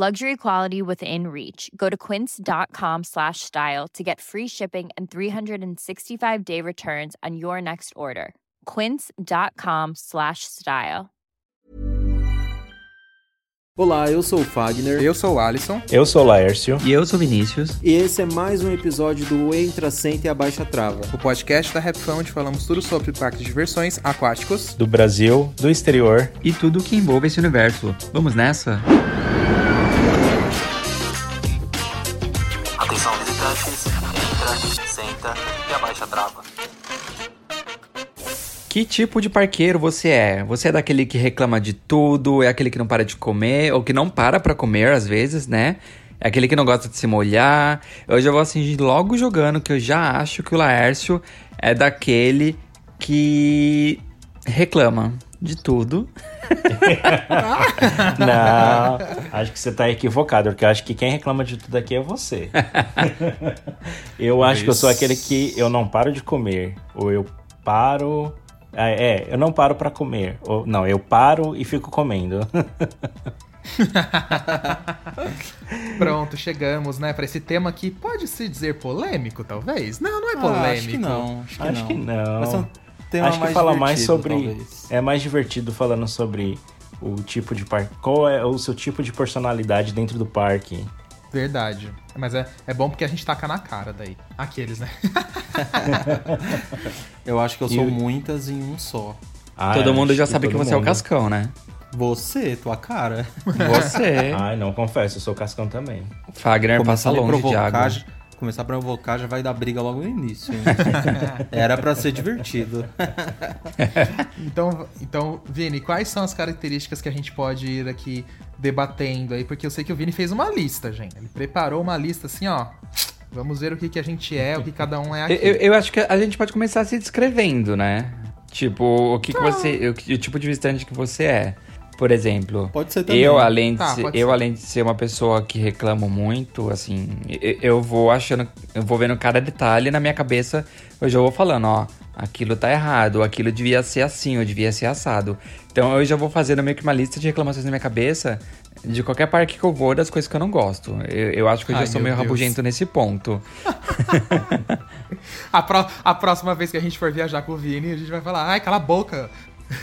Luxury quality within reach. Go to quince.com slash style to get free shipping and 365 day returns on your next order. Quince.com slash style. Olá, eu sou o Fagner. Eu sou o Alisson. Eu sou o Laércio. E eu sou o Vinícius. E esse é mais um episódio do Entra, Senta e Abaixa Trava. O podcast da Rapfão, onde falamos tudo sobre parques de diversões aquáticos. Do Brasil, do exterior. E tudo que envolve esse universo. Vamos nessa? Atenção Que tipo de parqueiro você é? Você é daquele que reclama de tudo, é aquele que não para de comer, ou que não para pra comer às vezes, né? É aquele que não gosta de se molhar. Eu já vou assim logo jogando que eu já acho que o Laércio é daquele que reclama de tudo. não, acho que você tá equivocado, porque eu acho que quem reclama de tudo aqui é você. eu acho que eu sou aquele que eu não paro de comer, ou eu paro é, é, eu não paro para comer. Ou, não, eu paro e fico comendo. Pronto, chegamos, né, para esse tema que pode se dizer polêmico, talvez? Não, não é polêmico. Ah, acho que não. Acho que acho não. Que não. Mas é um tema acho que mais fala mais sobre. Talvez. É mais divertido falando sobre o tipo de parque. Qual é o seu tipo de personalidade dentro do parque? Verdade. Mas é, é bom porque a gente taca na cara daí. Aqueles, né? eu acho que eu sou e... muitas em um só. Ah, todo mundo já sabe que, que você mundo. é o Cascão, né? Você, tua cara. Você. Ai, não, confesso, eu sou o Cascão também. Fagner passa longe de água. Começar a provocar já vai dar briga logo no início. Era para ser divertido. então, então, Vini, quais são as características que a gente pode ir aqui debatendo aí? Porque eu sei que o Vini fez uma lista, gente. Ele preparou uma lista assim, ó. Vamos ver o que, que a gente é, o que cada um é aqui. Eu, eu acho que a gente pode começar se descrevendo, né? Tipo, o que, que você. O, o tipo de visitante que você é. Por exemplo, Pode ser também. eu além de Tá, ser, eu ser. além de ser uma pessoa que reclamo muito, assim, eu, eu vou achando, eu vou vendo cada detalhe na minha cabeça, eu já vou falando, ó, aquilo tá errado, aquilo devia ser assim, ou devia ser assado. Então eu já vou fazendo meio que uma lista de reclamações na minha cabeça de qualquer parque que eu vou das coisas que eu não gosto. Eu, eu acho que eu já Ai, sou meu meio Deus. rabugento nesse ponto. A, pró- a próxima vez que a gente for viajar com o Vini, a gente vai falar, ai, cala a boca.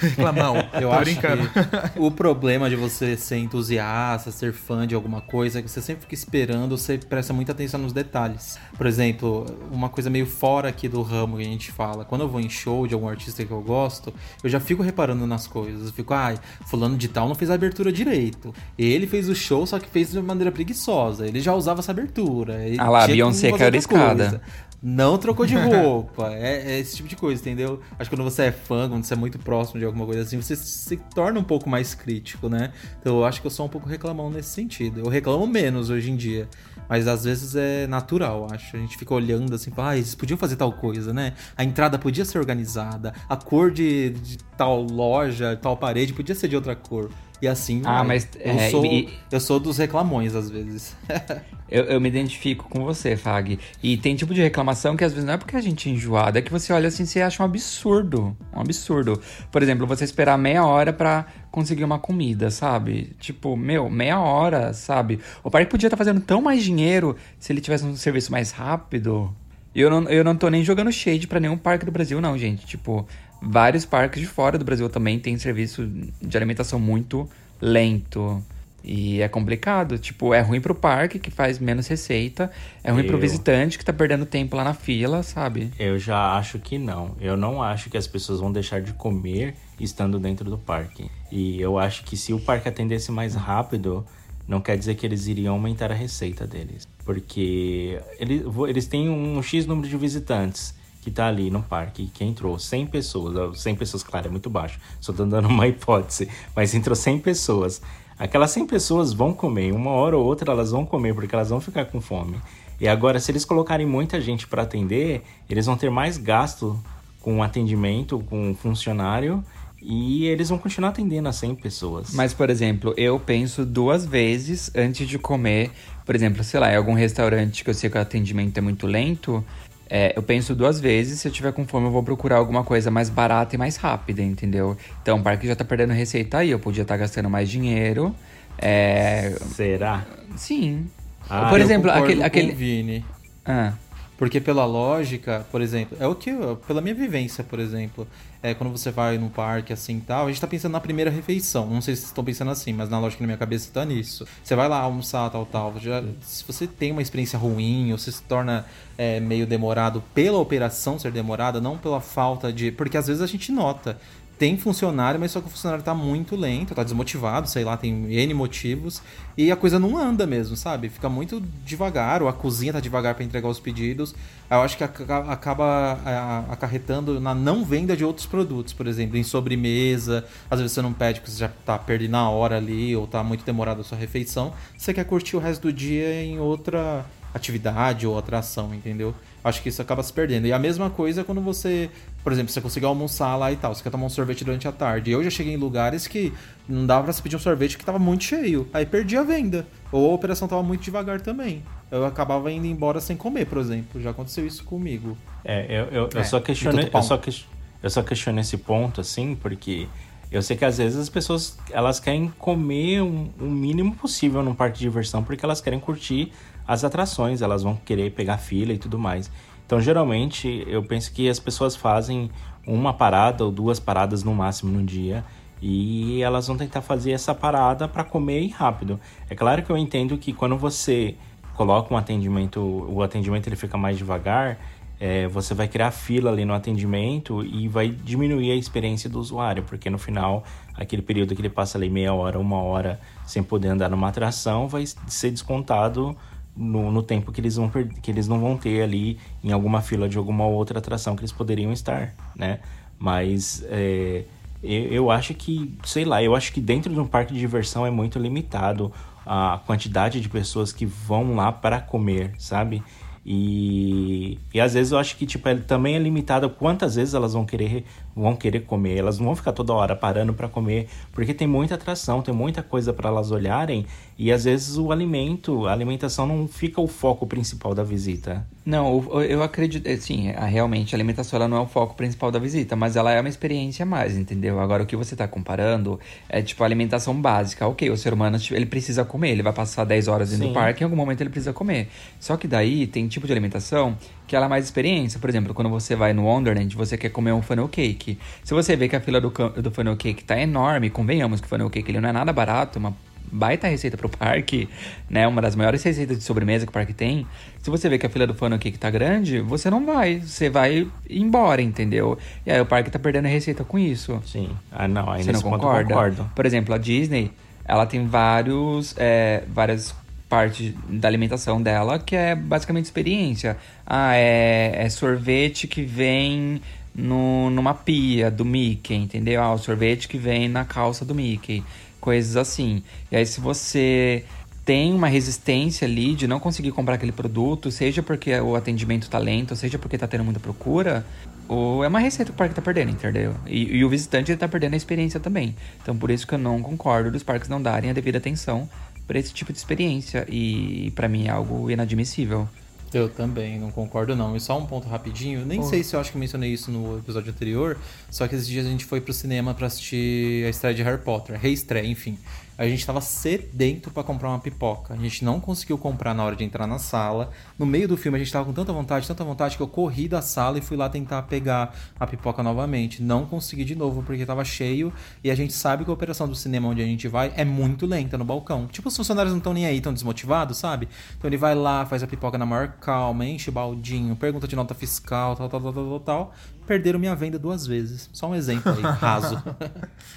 Reclamão. Eu acho brincando. que o problema de você ser entusiasta, ser fã de alguma coisa, é que você sempre fica esperando, você presta muita atenção nos detalhes. Por exemplo, uma coisa meio fora aqui do ramo que a gente fala. Quando eu vou em show de algum artista que eu gosto, eu já fico reparando nas coisas. Eu fico, ai, fulano de tal não fez a abertura direito. Ele fez o show, só que fez de maneira preguiçosa. Ele já usava essa abertura. Ele Ah lá, Beyoncé caiu da escada. coisa. Não trocou de roupa. é, é esse tipo de coisa, entendeu? Acho que quando você é fã, quando você é muito próximo de alguma coisa assim, você se torna um pouco mais crítico, né? Então eu acho que eu sou um pouco reclamão nesse sentido. Eu reclamo menos hoje em dia. Mas às vezes é natural, acho. A gente fica olhando assim, ah, eles podiam fazer tal coisa, né? A entrada podia ser organizada, a cor de, de tal loja, tal parede podia ser de outra cor. E assim. Ah, vai. mas, Eu, é, sou, e- eu sou dos reclamões, às vezes. Eu, eu me identifico com você, Fag. E tem tipo de reclamação que às vezes não é porque a gente é enjoado, é que você olha assim e acha um absurdo. Um absurdo. Por exemplo, você esperar meia hora pra conseguir uma comida, sabe? Tipo, meu, meia hora, sabe? O parque podia estar fazendo tão mais dinheiro se ele tivesse um serviço mais rápido. E eu não, eu não tô nem jogando shade pra nenhum parque do Brasil, não, gente. Tipo, vários parques de fora do Brasil também têm serviço de alimentação muito lento. E é complicado. Tipo, é ruim pro parque, que faz menos receita. É ruim pro Eu- visitante, que tá perdendo tempo lá na fila, sabe? Eu já acho que não. Eu não acho que as pessoas vão deixar de comer estando dentro do parque. E eu acho que se o parque atendesse mais rápido, não quer dizer que eles iriam aumentar a receita deles. Porque eles, eles têm um X número de visitantes que tá ali no parque, que entrou 100 pessoas. 100 pessoas, claro, é muito baixo. Só tô dando uma hipótese. Mas entrou 100 pessoas. Aquelas 100 pessoas vão comer. Uma hora ou outra elas vão comer, porque elas vão ficar com fome. E agora, se eles colocarem muita gente para atender, eles vão ter mais gasto com atendimento, com funcionário, e eles vão continuar atendendo a 100 pessoas. Mas, por exemplo, eu penso duas vezes antes de comer. Por exemplo, sei lá, em algum restaurante que eu sei que o atendimento é muito lento, é, eu penso duas vezes. Se eu tiver com fome, eu vou procurar alguma coisa mais barata e mais rápida, entendeu? Então, o parque já tá perdendo receita aí. Eu podia estar gastando mais dinheiro. É. Será? Sim. Ah, por exemplo, aquele. aquele... Vini. Ah. Porque pela lógica, por exemplo, é o que, pela minha vivência, por exemplo, é quando você vai num parque assim e tal, a gente tá pensando na primeira refeição. Não sei se vocês estão pensando assim, mas na lógica na minha cabeça tá nisso. Você vai lá almoçar, tal, tal. Já, se você tem uma experiência ruim, ou você se torna é, meio demorado pela operação ser demorada, não pela falta de. Porque às vezes a gente nota. Tem funcionário, mas só que o funcionário tá muito lento, tá desmotivado, sei lá, tem N motivos. E a coisa não anda mesmo, sabe? Fica muito devagar, ou a cozinha tá devagar para entregar os pedidos. Eu acho que aca- acaba a- acarretando na não venda de outros produtos, por exemplo, em sobremesa. Às vezes você não pede porque você já tá perdendo a hora ali, ou tá muito demorado a sua refeição. Você quer curtir o resto do dia em outra atividade ou atração, entendeu? Acho que isso acaba se perdendo. E a mesma coisa quando você, por exemplo, você conseguir almoçar lá e tal, você quer tomar um sorvete durante a tarde. Eu já cheguei em lugares que não dava pra se pedir um sorvete que tava muito cheio. Aí perdi a venda. Ou a operação tava muito devagar também. Eu acabava indo embora sem comer, por exemplo. Já aconteceu isso comigo. É, eu, eu, eu É, só questiono, tudo eu só, ques- eu só questiono esse ponto, assim, porque eu sei que às vezes as pessoas elas querem comer um- o mínimo possível num parque de diversão, porque elas querem curtir as atrações, elas vão querer pegar fila e tudo mais. Então, geralmente, eu penso que as pessoas fazem uma parada ou duas paradas no máximo no dia. E elas vão tentar fazer essa parada para comer e rápido. É claro que eu entendo que quando você coloca um atendimento, o atendimento ele fica mais devagar, é, você vai criar fila ali no atendimento e vai diminuir a experiência do usuário, porque no final, aquele período que ele passa ali meia hora, uma hora sem poder andar numa atração, vai ser descontado no, no tempo que eles, vão que eles não vão ter ali em alguma fila de alguma outra atração que eles poderiam estar, né? Mas é, eu, eu acho que, sei lá, eu acho que dentro de um parque de diversão é muito limitado a quantidade de pessoas que vão lá para comer, sabe? E, e às vezes eu acho que tipo, é, também é limitado quantas vezes elas vão querer, vão querer comer. Elas não vão ficar toda hora parando para comer, porque tem muita atração, tem muita coisa para elas olharem. E às vezes o alimento, a alimentação não fica o foco principal da visita. Não, eu acredito, assim, realmente a alimentação ela não é o foco principal da visita, mas ela é uma experiência a mais, entendeu? Agora, o que você tá comparando é, tipo, a alimentação básica. Ok, o ser humano, tipo, ele precisa comer, ele vai passar 10 horas dentro Sim. do parque, em algum momento ele precisa comer. Só que daí tem tipo de alimentação que ela é mais experiência. Por exemplo, quando você vai no Wonderland, você quer comer um funnel cake. Se você vê que a fila do, do funnel cake tá enorme, convenhamos que o funnel cake ele não é nada barato, uma baita receita pro parque, né? Uma das maiores receitas de sobremesa que o parque tem. Se você vê que a fila do funnel cake tá grande, você não vai. Você vai embora, entendeu? E aí o parque tá perdendo receita com isso. Sim. Ah, não, aí Você não concorda? concordo. Por exemplo, a Disney, ela tem vários, é, várias partes da alimentação dela que é basicamente experiência. Ah, é, é sorvete que vem no, numa pia do Mickey, entendeu? Ah, o sorvete que vem na calça do Mickey. Coisas assim. E aí, se você tem uma resistência ali de não conseguir comprar aquele produto, seja porque o atendimento tá lento, seja porque tá tendo muita procura, ou é uma receita que o parque tá perdendo, entendeu? E, e o visitante ele tá perdendo a experiência também. Então por isso que eu não concordo dos parques não darem a devida atenção para esse tipo de experiência. E para mim é algo inadmissível. Eu também, não concordo não. E só um ponto rapidinho, nem sei se eu acho que mencionei isso no episódio anterior, só que esses dias a gente foi pro cinema para assistir a estreia de Harry Potter, reestreia, enfim. A gente tava sedento para comprar uma pipoca. A gente não conseguiu comprar na hora de entrar na sala. No meio do filme a gente tava com tanta vontade, tanta vontade que eu corri da sala e fui lá tentar pegar a pipoca novamente. Não consegui de novo porque tava cheio e a gente sabe que a operação do cinema onde a gente vai é muito lenta no balcão. Tipo, os funcionários não estão nem aí, tão desmotivados, sabe? Então ele vai lá, faz a pipoca na maior calma, enche o baldinho, pergunta de nota fiscal, tal, tal, tal, tal, tal. Perderam minha venda duas vezes. Só um exemplo aí, raso.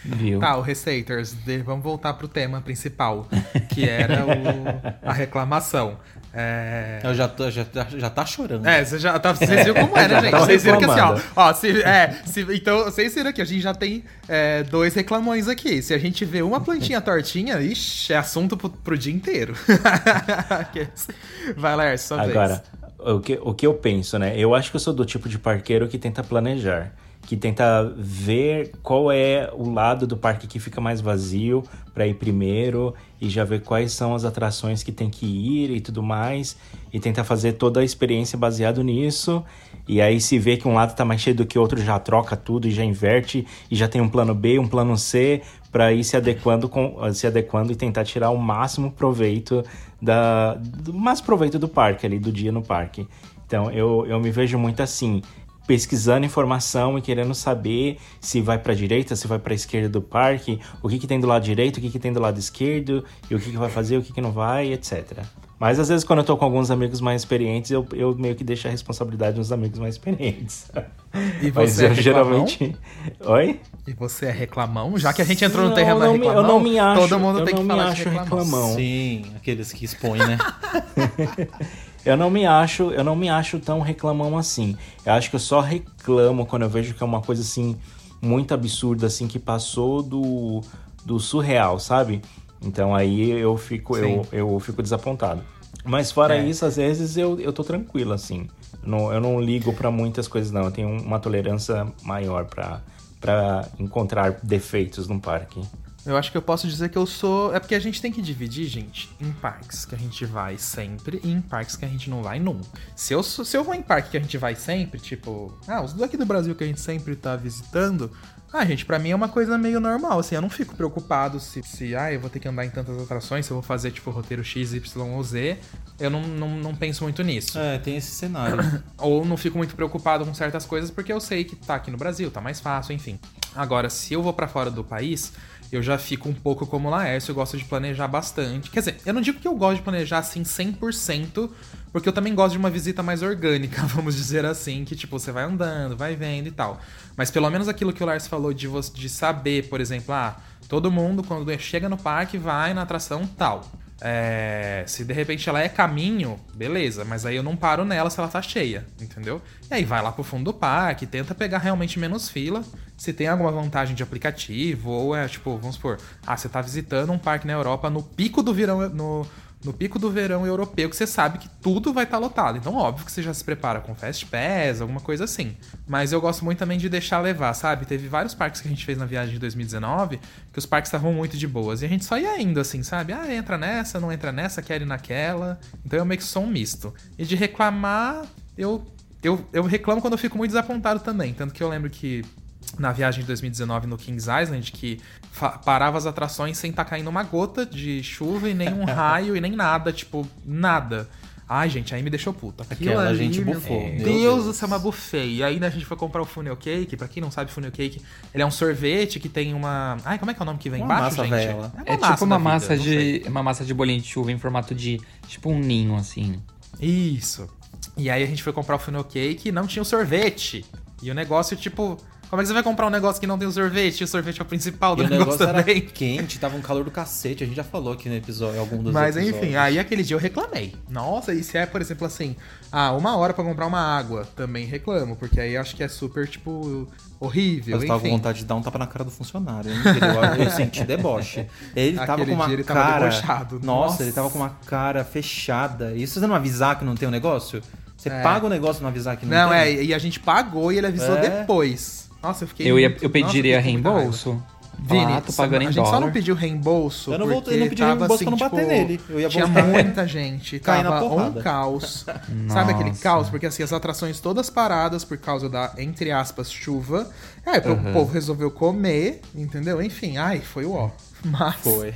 Viu? Tá, o Receiters, de- vamos voltar pro tema principal, que era o- a reclamação. É... Eu já, tô, já, já, tá chorando. É, você já tá, vocês viram como é, né, Já gente? tão Vocês viram que assim, ó, reclamando. ó se, é, se- então vocês viram que a gente já tem é, dois reclamões aqui. Se a gente vê uma plantinha tortinha, ixi, é assunto pro, pro dia inteiro. Vai, Lércio, sua vez. O que, o que eu penso, né? Eu acho que eu sou do tipo de parqueiro que tenta planejar. Que tenta ver qual é o lado do parque que fica mais vazio para ir primeiro e já ver quais são as atrações que tem que ir e tudo mais. E tentar fazer toda a experiência baseado nisso. E aí, se vê que um lado tá mais cheio do que o outro, já troca tudo e já inverte. E já tem um plano B, um plano C, para ir se adequando, com, se adequando e tentar tirar o máximo proveito da, do mais proveito do parque ali, do dia no parque. Então eu, eu me vejo muito assim, pesquisando informação e querendo saber se vai para direita, se vai para esquerda do parque, o que, que tem do lado direito, o que, que tem do lado esquerdo, e o que, que vai fazer, o que, que não vai, etc. Mas às vezes quando eu tô com alguns amigos mais experientes, eu, eu meio que deixo a responsabilidade nos amigos mais experientes. E Mas você é eu reclamão? geralmente. Oi? E você é reclamão? Já que a gente entrou no Não, terreno eu não me- reclamão, eu não me acho- todo mundo eu tem não que me falar de acho reclamão. reclamão. Sim, aqueles que expõem, né? Eu não me acho, eu não me acho tão reclamão assim. Eu acho que eu só reclamo quando eu vejo que é uma coisa assim muito absurda assim que passou do, do surreal, sabe? Então aí eu fico eu, eu fico desapontado. Mas fora É. isso, às vezes eu, eu tô tranquilo assim. Não, eu não ligo pra muitas coisas não. Eu tenho uma tolerância maior pra para encontrar defeitos no parque. Eu acho que eu posso dizer que eu sou. É porque a gente tem que dividir, gente, em parques que a gente vai sempre e em parques que a gente não vai nunca. Se eu, se eu vou em parque que a gente vai sempre, tipo, ah, os daqui do Brasil que a gente sempre tá visitando. Ah, gente, pra mim é uma coisa meio normal, assim, eu não fico preocupado se, se ah, eu vou ter que andar em tantas atrações, se eu vou fazer, tipo, roteiro X, Y ou Z. Eu não, não, não penso muito nisso. É, tem esse cenário. Ou não fico muito preocupado com certas coisas porque eu sei que tá aqui no Brasil, tá mais fácil, enfim. Agora, se eu vou pra fora do país, eu já fico um pouco como o Laércio, eu gosto de planejar bastante. Quer dizer, eu não digo que eu gosto de planejar assim 100%, porque eu também gosto de uma visita mais orgânica, vamos dizer assim, que tipo, você vai andando, vai vendo e tal. Mas pelo menos aquilo que o Lars falou de, você, de saber, por exemplo, ah, todo mundo quando chega no parque vai na atração tal. É, se de repente ela é caminho, beleza, mas aí eu não paro nela se ela tá cheia, entendeu? E aí vai lá pro fundo do parque, tenta pegar realmente menos fila. Se tem alguma vantagem de aplicativo, ou é tipo, vamos supor, ah, você tá visitando um parque na Europa no pico do verão, no, no pico do verão europeu, que você sabe que tudo vai estar lotado. Então, óbvio que você já se prepara com Fast Pass, alguma coisa assim. Mas eu gosto muito também de deixar levar, sabe? Teve vários parques que a gente fez na viagem de 2019 que os parques estavam muito de boas. E a gente só ia indo assim, sabe? Ah, entra nessa, não entra nessa, quer ir naquela. Então eu meio que sou um misto. E de reclamar, eu, eu, eu reclamo quando eu fico muito desapontado também. Tanto que eu lembro que na viagem de 2019 no Kings Island, que parava as atrações sem estar caindo uma gota de chuva e nem um raio e nem nada, tipo, nada. Ai, gente, aí me deixou puta. Aquilo Aquela ali, gente bufou, Deus, meu Deus do céu, uma buffet. E aí né, a gente foi comprar o funnel cake. Pra quem não sabe, funnel cake, ele é um sorvete que tem uma... Ai, como é que é o nome que vem Uma embaixo, massa gente? vela. É tipo uma da vida, massa sei. de. Uma massa de bolinho de chuva em formato de. Tipo um ninho, assim. Isso. E aí a gente foi comprar o funnel cake e não tinha o sorvete. E o negócio, tipo, Como é que você vai comprar um negócio que não tem o sorvete? E o sorvete é o principal do E o negócio, negócio era também. quente, tava um calor do cacete. A gente já falou aqui no episódio, em algum dos Mas episódios. enfim, aí aquele dia eu reclamei. Nossa, e se é, por exemplo, assim, ah, uma hora pra comprar uma água, também reclamo, porque aí acho que é super, tipo, horrível, Eu tava com vontade de dar um tapa na cara do funcionário. hein? Eu, eu senti deboche. Ele tava Aquele com uma ele tava cara. Nossa, Nossa. ele tava com uma cara fechada. E se você não avisar que não tem o negócio? Você É. paga o negócio e não avisar que não, Não, tem? é, e a gente pagou e ele avisou É. depois. Nossa, eu fiquei Eu, ia, muito- eu pediria Nossa, eu reembolso. Vini, ah, tô pagando a gente só não pediu reembolso Eu não voltei- eu não pedi reembolso assim, pra não bater tipo, nele. Eu ia tinha voltar. muita gente, tava um caos. Sabe aquele caos? Porque assim, as atrações todas paradas por causa da, entre aspas, chuva. É, o Uhum. povo resolveu comer, entendeu? Enfim, ai, foi o ó. Mas, Foi.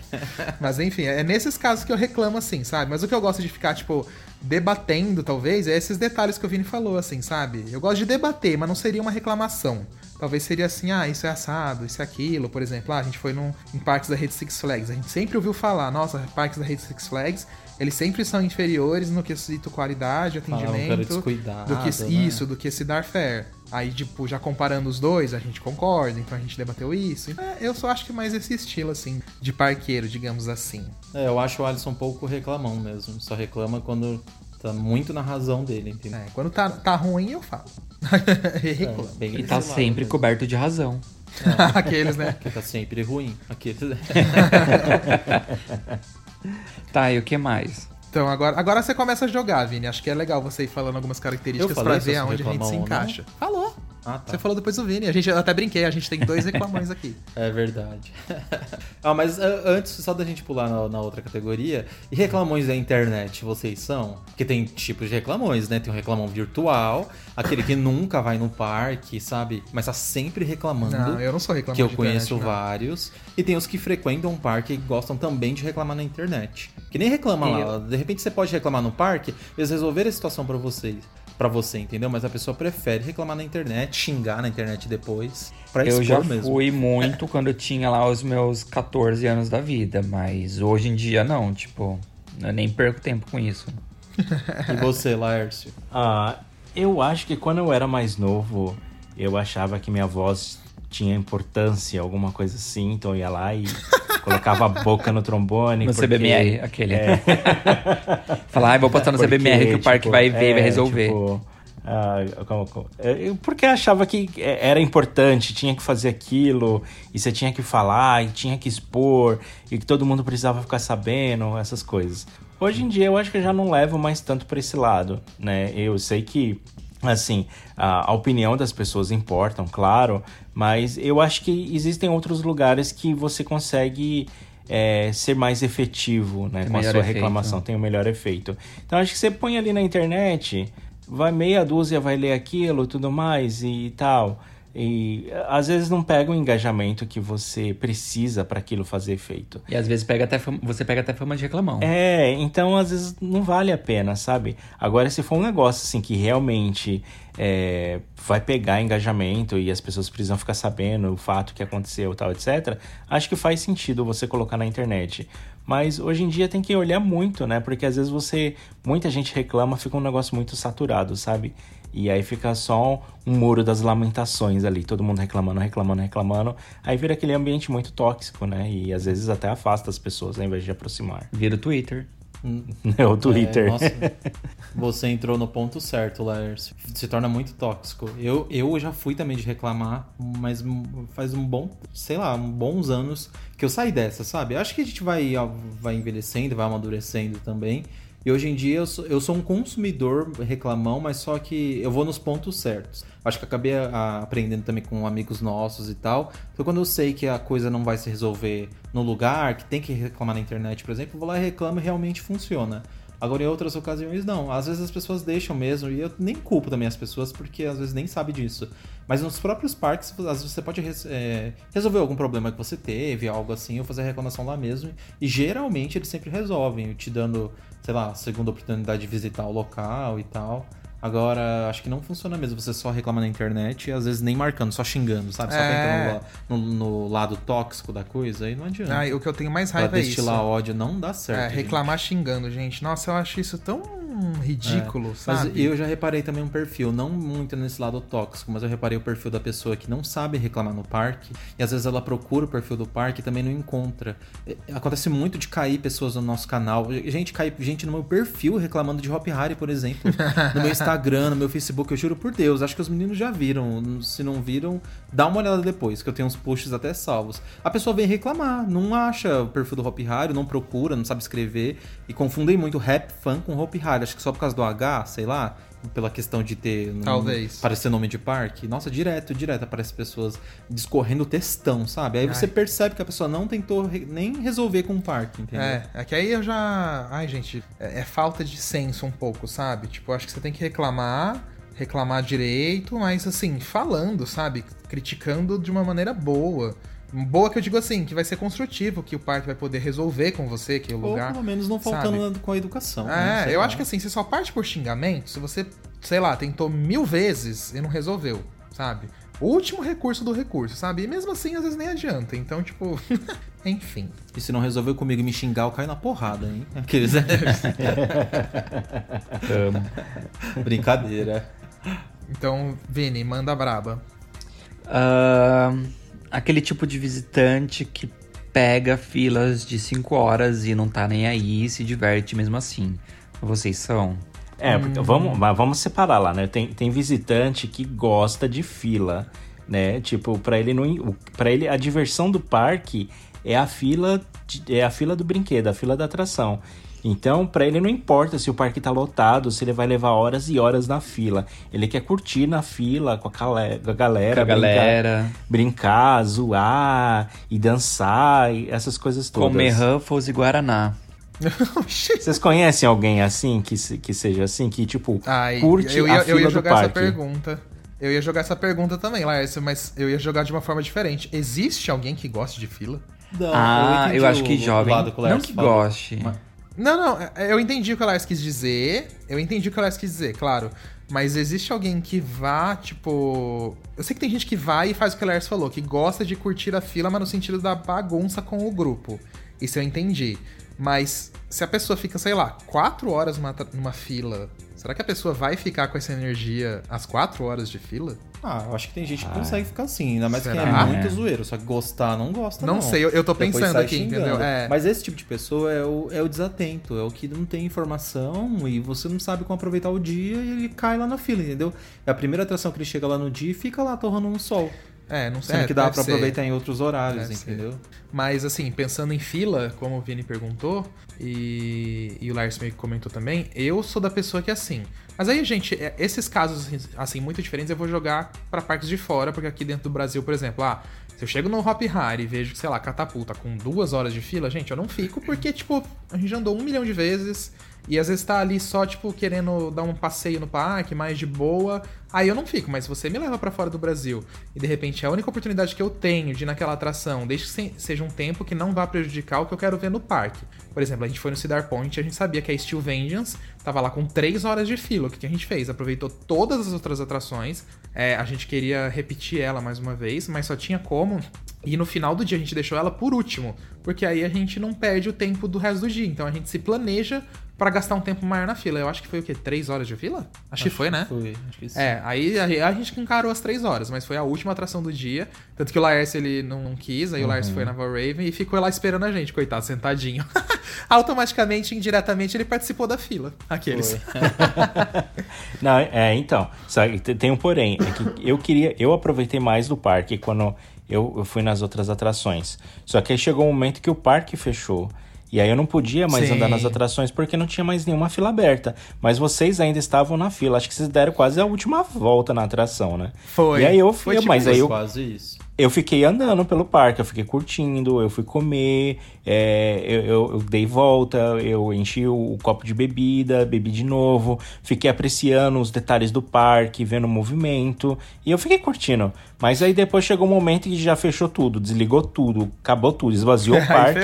mas enfim, é nesses casos que eu reclamo assim, sabe? Mas o que eu gosto de ficar, tipo, debatendo, talvez, é esses detalhes que o Vini falou, assim, sabe? Eu gosto de debater, mas não seria uma reclamação. Talvez seria assim, ah, isso é assado, isso é aquilo. Por exemplo, ah, a gente foi num, em parques da rede Six Flags. A gente sempre ouviu falar, nossa, parques da rede Six Flags, eles sempre são inferiores no quesito qualidade, que atendimento. descuidado, do que né? Isso, do que se dar fair. Aí, tipo, já comparando os dois, a gente concorda, então a gente debateu isso. Então, é, eu só acho que mais esse estilo, assim, de parqueiro, digamos assim. É, eu acho o Alisson um pouco reclamão mesmo. Só reclama quando tá muito na razão dele, entendeu? É, quando tá, tá ruim, eu falo. É, bem E tá sempre coberto de razão. Aqueles, né? Porque tá sempre ruim. Aquele... Tá, e o que mais? Então, agora, agora você começa a jogar, Vini. Acho que é legal você ir falando algumas características se ver aonde a gente se não? encaixa. Falou. Ah, tá. Você falou depois do Vini. A gente, eu até brinquei, a gente tem dois reclamões aqui. É verdade. ah, mas ah, antes, só da gente pular na, na outra categoria, e reclamões da internet vocês são? Porque tem tipos de reclamões, né? Tem o reclamão virtual, aquele que nunca vai no parque, sabe? Mas tá sempre reclamando. Não, eu não sou reclamão que eu conheço internet, vários. E tem os que frequentam o parque e gostam também de reclamar na internet. Que nem reclama lá. De repente você pode reclamar no parque, eles resolveram a situação pra vocês. Pra você, entendeu? Mas a pessoa prefere reclamar na internet, xingar na internet depois. Pra eu expor já mesmo. fui muito quando eu tinha lá os meus 14 anos da vida, mas hoje em dia não, tipo, eu nem perco tempo com isso. E você, Laércio? Ah, eu acho que quando eu era mais novo, eu achava que minha voz tinha importância, alguma coisa assim, então eu ia lá e colocava a boca no trombone. No porque- CBMR, aquele. É. Falar, ah, vou postar no Porque, CBMR que o parque tipo, vai ver e vai é, resolver. tipo, ah, como- como- é, porque achava que era importante, tinha que fazer aquilo, e você tinha que falar, e tinha que expor, e que todo mundo precisava ficar sabendo, essas coisas. Hoje em dia eu acho que eu já não levo mais tanto para esse lado, né? Eu sei que assim, a, a opinião das pessoas importam, claro, mas eu acho que existem outros lugares que você consegue é, ser mais efetivo né, com a sua efeito. reclamação, tem o melhor efeito. Então acho que você põe ali na internet, vai meia dúzia, vai ler aquilo, tudo mais e tal. E às vezes não pega o engajamento que você precisa para aquilo fazer efeito. E às vezes pega até fama- você pega até fama de reclamão. É, então às vezes não vale a pena, sabe? Agora, se for um negócio assim que realmente é, vai pegar engajamento e as pessoas precisam ficar sabendo o fato que aconteceu tal, etc., acho que faz sentido você colocar na internet. Mas hoje em dia tem que olhar muito, né? Porque às vezes você. Muita gente reclama, fica um negócio muito saturado, sabe? E aí fica só um muro das lamentações ali, todo mundo reclamando, reclamando, reclamando. Aí vira aquele ambiente muito tóxico, né? E às vezes até afasta as pessoas ao invés de aproximar. Vira o Twitter. É o Twitter. É, nossa, você entrou no ponto certo, Laércio. Se torna muito tóxico. Eu, eu já fui também de reclamar, mas faz um bom, sei lá, um bons anos que eu saí dessa, sabe? Acho que a gente vai, vai envelhecendo, vai amadurecendo também. E hoje em dia eu sou, eu sou um consumidor reclamão, mas só que eu vou nos pontos certos. Acho que acabei a- aprendendo também com amigos nossos e tal. Então quando eu sei que a coisa não vai se resolver no lugar, que tem que reclamar na internet, por exemplo, eu vou lá e reclamo e realmente funciona. Agora, em outras ocasiões, não. Às vezes as pessoas deixam mesmo, e eu nem culpo também as pessoas, porque às vezes nem sabe disso. Mas nos próprios parques, às vezes você pode é, resolver algum problema que você teve, algo assim, ou fazer a reclamação lá mesmo. E geralmente eles sempre resolvem, te dando, sei lá, segunda oportunidade de visitar o local e tal. Agora, acho que não funciona mesmo você só reclamar na internet e às vezes nem marcando, só xingando, sabe? Só pra É. no, no- no lado tóxico da coisa, aí não adianta. Ah, o que eu tenho mais pra raiva é isso. destilar ódio não dá certo. É, gente. reclamar xingando, gente. Nossa, eu acho isso tão ridículo, Mas sabe? eu já reparei também um perfil, não muito nesse lado tóxico, mas eu reparei o perfil da pessoa que não sabe reclamar no parque e às vezes ela procura o perfil do parque e também não encontra. É, Acontece muito de cair pessoas no nosso canal. Gente, cai gente no meu perfil reclamando de Hop Harry, por exemplo. no meu Instagram, no meu Facebook, eu juro por Deus. Acho que os meninos já viram. Se não viram, dá uma olhada depois, que eu tenho uns posts até salvos. A pessoa vem reclamar, não acha o perfil do Hop Harry, não procura, não sabe escrever e confundem muito rap fan com Hop Harry. Acho que só por causa do H, sei lá, pela questão de ter um- Talvez. parecer nome de parque. Nossa, direto, direto aparece pessoas discorrendo textão, sabe? Aí você Ai. percebe que a pessoa não tentou re- nem resolver com o parque, entendeu? É, é que aí eu já. Ai, gente, é, é falta de senso um pouco, sabe? Tipo, acho que você tem que reclamar, reclamar direito, mas assim, falando, sabe? Criticando de uma maneira boa. Boa que eu digo assim, que vai ser construtivo, que o parque vai poder resolver com você, que é o Ou lugar. pelo menos não faltando sabe? com a educação. né? É, Sei eu lá. acho que assim, você só parte por xingamento se você, sei lá, tentou mil vezes e não resolveu, sabe? O último recurso do recurso, sabe? E mesmo assim, às vezes nem adianta. Então, tipo, enfim. E se não resolveu comigo e me xingar, eu caio na porrada, hein? Aqueles. Brincadeira. Então, Vini, manda braba. Ah, aquele tipo de visitante que pega filas de 5 horas e não tá nem aí e se diverte mesmo assim. Vocês são? É, porque vamos, mas vamos separar lá, né? Tem, tem visitante que gosta de fila, né? Tipo, pra ele não, para ele a diversão do parque é a fila, de- é a fila do brinquedo, a fila da atração. Então, pra ele não importa se o parque tá lotado, se ele vai levar horas e horas na fila. Ele quer curtir na fila com a, cale- com a galera, Com a brincar- galera. brincar, zoar e dançar, e essas coisas todas. Comer Ruffles e Guaraná. Vocês conhecem alguém assim, que, que seja assim, que tipo, Ai, curte eu a ia, fila eu ia do jogar essa parque? pergunta. Eu ia jogar essa pergunta também, Laércio, mas eu ia jogar de uma forma diferente. Existe alguém que goste de fila? Não, ah, entendi eu acho que jovem. lado que o Não Lércio que goste. Mas- Não, não, é- eu entendi o que o Lars quis dizer. Eu entendi o que o Lars quis dizer, claro. Mas existe alguém que vá, tipo. Eu sei que tem gente que vai e faz o que o Lars falou, que gosta de curtir a fila, mas no sentido da bagunça com o grupo. Isso eu entendi. Mas se a pessoa fica, sei lá, quatro horas numa, numa fila, será que a pessoa vai ficar com essa energia às quatro horas de fila? Ah, eu acho que tem gente que consegue ficar assim, ainda mais quem Será? é muito É. zoeiro, só que gostar não gosta, não. Não sei, eu- eu tô Depois pensando aqui, xingando. entendeu? É. Mas esse tipo de pessoa é o, é o desatento, é o que não tem informação e você não sabe como aproveitar o dia e ele cai lá na fila, entendeu? É a primeira atração que ele chega lá no dia e fica lá torrando um sol. É, não sei. Sendo é, que dá pra ser. aproveitar em outros horários, Deve ser. entendeu? Mas assim, pensando em fila, como o Vini perguntou, e, e o Lars meio que comentou também, eu sou da pessoa que é assim. Mas aí, gente, é, esses casos assim muito diferentes eu vou jogar pra parques de fora, porque aqui dentro do Brasil, por exemplo, ah, se eu chego no Hop Hari e vejo, sei lá, catapulta com duas horas de fila, gente, eu não fico porque, tipo, a gente andou um milhão de vezes. E às vezes tá ali só, tipo, querendo dar um passeio no parque, mais de boa. Aí eu não fico, mas se você me leva pra fora do Brasil e de repente é a única oportunidade que eu tenho de ir naquela atração, desde que se- seja um tempo que não vá prejudicar o que eu quero ver no parque. Por exemplo, a gente foi no Cedar Point e a gente sabia que a Steel Vengeance tava lá com 3 horas de fila. O que a gente fez? Aproveitou todas as outras atrações. É, a gente queria repetir ela mais uma vez, mas só tinha como. E no final do dia a gente deixou ela por último, porque aí a gente não perde o tempo do resto do dia. Então a gente se planeja pra gastar um tempo maior na fila. Eu acho que foi o quê? Três horas de fila? Acho, que foi, né? Foi, acho que sim. É, aí a, a gente encarou as três horas, mas foi a última atração do dia. Tanto que o Laércio ele não, não quis, aí o Laércio foi na Valraven e ficou lá esperando a gente, coitado, sentadinho. Automaticamente, indiretamente, ele participou da fila. Aqueles. Não, é, então, sabe, te- tem um porém, é que eu queria, eu aproveitei mais do parque quando eu, eu fui nas outras atrações. Só que aí chegou um momento que o parque fechou. E aí eu não podia mais Sim. andar nas atrações porque não tinha mais nenhuma fila aberta. Mas vocês ainda estavam na fila. Acho que vocês deram quase a última volta na atração, né? Foi. E aí eu Foi fui, tipo mas aí eu, Quase isso. Eu fiquei andando pelo parque, eu fiquei curtindo, eu fui comer, é, eu, eu- eu dei volta, eu enchi o, o copo de bebida, bebi de novo, fiquei apreciando os detalhes do parque, vendo o movimento, e eu fiquei curtindo. Mas aí depois chegou um momento que já fechou tudo, desligou tudo, acabou tudo, esvaziou o parque.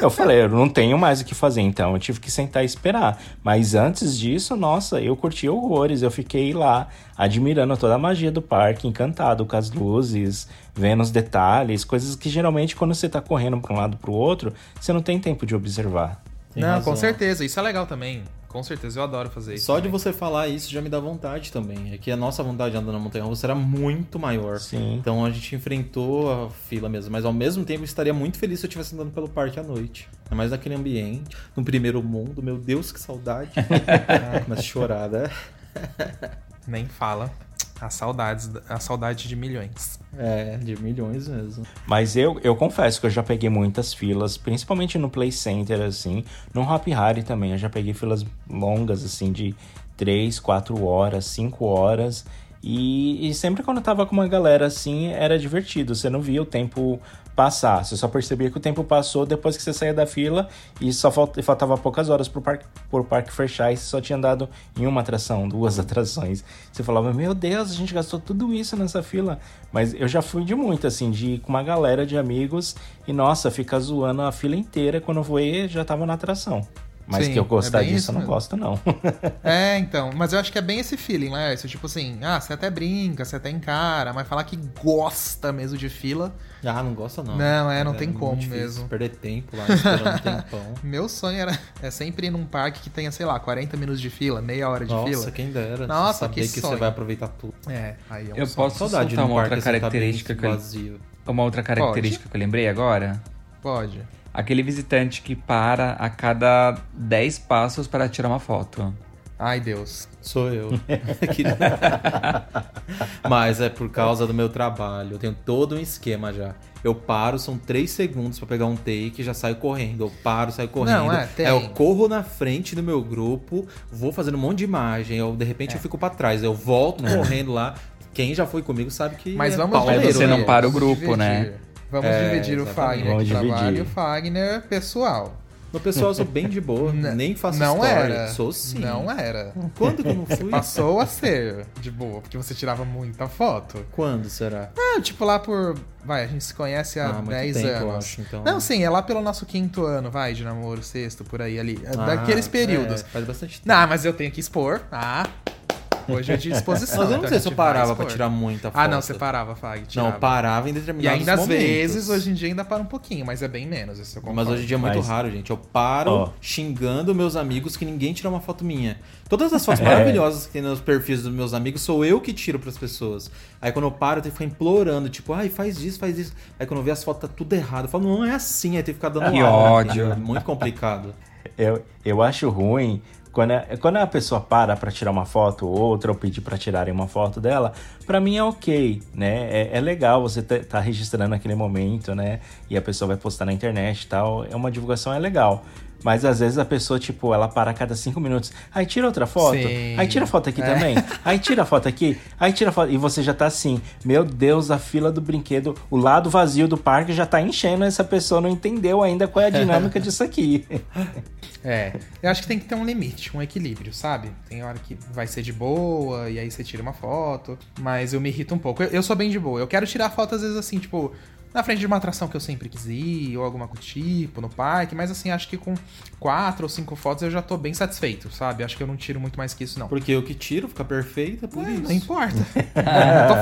Eu falei, eu não tenho mais o que fazer, então eu tive que sentar e esperar. Mas antes disso, nossa, eu curti horrores, eu fiquei lá admirando toda a magia do parque, encantado com as luzes, vendo os detalhes, coisas que geralmente quando você tá correndo para um lado para o outro, você não tem tempo de observar. Tem não, razão. com certeza. Isso é legal também. Com certeza, eu adoro fazer isso. Só de também. você falar isso já me dá vontade também. É que a nossa vontade de andar na montanha russa era muito maior. Sim. Então a gente enfrentou a fila mesmo. Mas ao mesmo tempo eu estaria muito feliz se eu estivesse andando pelo parque à noite. Ainda mais naquele ambiente, no primeiro mundo. Meu Deus, que saudade. Mas chorar, né? Nem fala. As saudades, a saudade de milhões. É, de milhões mesmo. Mas eu, eu confesso que eu já peguei muitas filas, principalmente no Play Center, assim. No Hop Harry também, eu já peguei filas longas, assim, de 3, 4 horas, 5 horas. E, e sempre quando eu tava com uma galera assim, era divertido. Você não via o tempo passar. Você só percebia que o tempo passou depois que você saía da fila e só falt- faltava poucas horas pro parque, pro parque fechar e você só tinha andado em uma atração, duas atrações. Você falava, meu Deus, a gente gastou tudo isso nessa fila. Mas eu já fui de muito, assim, de ir com uma galera de amigos e, nossa, fica zoando a fila inteira. Quando eu vou ir, já tava na atração. Mas Sim, que eu gostar é disso, isso eu não mesmo. gosto, não. É, então. Mas eu acho que é bem esse feeling, né? Esse tipo assim, ah, você até brinca, você até encara, mas falar que gosta mesmo de fila. Ah, não gosta não. Não, é, não tem muito como difícil mesmo. Perder tempo lá esperando um tempão. Meu sonho era é sempre ir num parque que tenha, sei lá, 40 minutos de fila, meia hora de Nossa, fila. quem dera. Nossa, saber que que, sonho. você vai aproveitar tudo. É, aí é um Eu sonho. posso Saudade de soltar um uma outra assim, tá característica que eu, uma outra característica que eu lembrei agora? Pode. Aquele visitante que para a cada 10 passos para tirar uma foto. Ai, Deus. Sou eu. Mas é por causa do meu trabalho. Eu tenho todo um esquema já. Eu paro, são 3 segundos pra pegar um take e já saio correndo. Eu paro, saio correndo. Não, é, tem. Aí eu corro na frente do meu grupo, vou fazendo um monte de imagem. Eu, de repente É. eu fico pra trás. Eu volto correndo lá. Quem já foi comigo sabe que. Mas é vamos pauleiro, Mas você dividir, não né? para o grupo, né? Vamos É, dividir o exatamente. Fagner Vamos que trabalha e o Fagner pessoal. No pessoal eu sou bem de boa. N- nem faço não story. era. Sou sim. Não era. Quando que eu não fui? Passou a ser de boa, porque você tirava muita foto. Quando será? Ah, tipo lá por. Vai, a gente se conhece há Ah, muito 10 tempo, eu anos. acho, então. Não, sim, é lá pelo nosso quinto ano, vai, de namoro, sexto, por aí ali. É Ah, daqueles períodos. é, faz bastante tempo. Não, mas eu tenho que expor. Ah. Hoje é de exposição. Mas eu não então sei se eu parava pra tirar muita foto. Ah, não, você parava, Fag. Não, tirava. parava em E determinados ainda às momentos. vezes, hoje em dia, ainda para um pouquinho, mas é bem menos. Isso eu Mas hoje em dia é muito Mas- raro, gente. Eu paro Ó. xingando meus amigos que ninguém tira uma foto minha. Todas as fotos É. maravilhosas que tem nos perfis dos meus amigos sou eu que tiro pras pessoas. Aí quando eu paro, eu tenho que ficar implorando, tipo, ai, faz isso, faz isso. Aí quando eu vejo as fotos, tá tudo errado. Eu falo, não é assim, aí tem que ficar dando Que ódio. É muito complicado. Eu, eu acho ruim quando a, quando a pessoa para pra tirar uma foto ou outra ou pedir pra tirarem uma foto dela, pra mim é ok, né? É, é legal você tá, tá registrando aquele momento, né? E a pessoa vai postar na internet e tal. É uma divulgação, é legal. Mas às vezes a pessoa, tipo, ela para a cada cinco minutos. Aí tira outra foto. Sim. Aí tira foto aqui É. também. Aí tira foto aqui. Aí tira foto. E você já tá assim, meu Deus, a fila do brinquedo, o lado vazio do parque já tá enchendo. Essa pessoa não entendeu ainda qual é a dinâmica disso aqui. É, eu acho que tem que ter um limite, um equilíbrio, sabe? Tem hora que vai ser de boa, e aí você tira uma foto, mas eu me irrito um pouco. Eu, eu sou bem de boa, eu quero tirar foto às vezes assim, tipo, na frente de uma atração que eu sempre quis ir, ou alguma coisa tipo, no parque, mas assim, acho que com quatro ou cinco fotos eu já tô bem satisfeito, sabe? Acho que eu não tiro muito mais que isso, não. Porque eu que tiro, fica perfeito, é por É, isso. Não importa.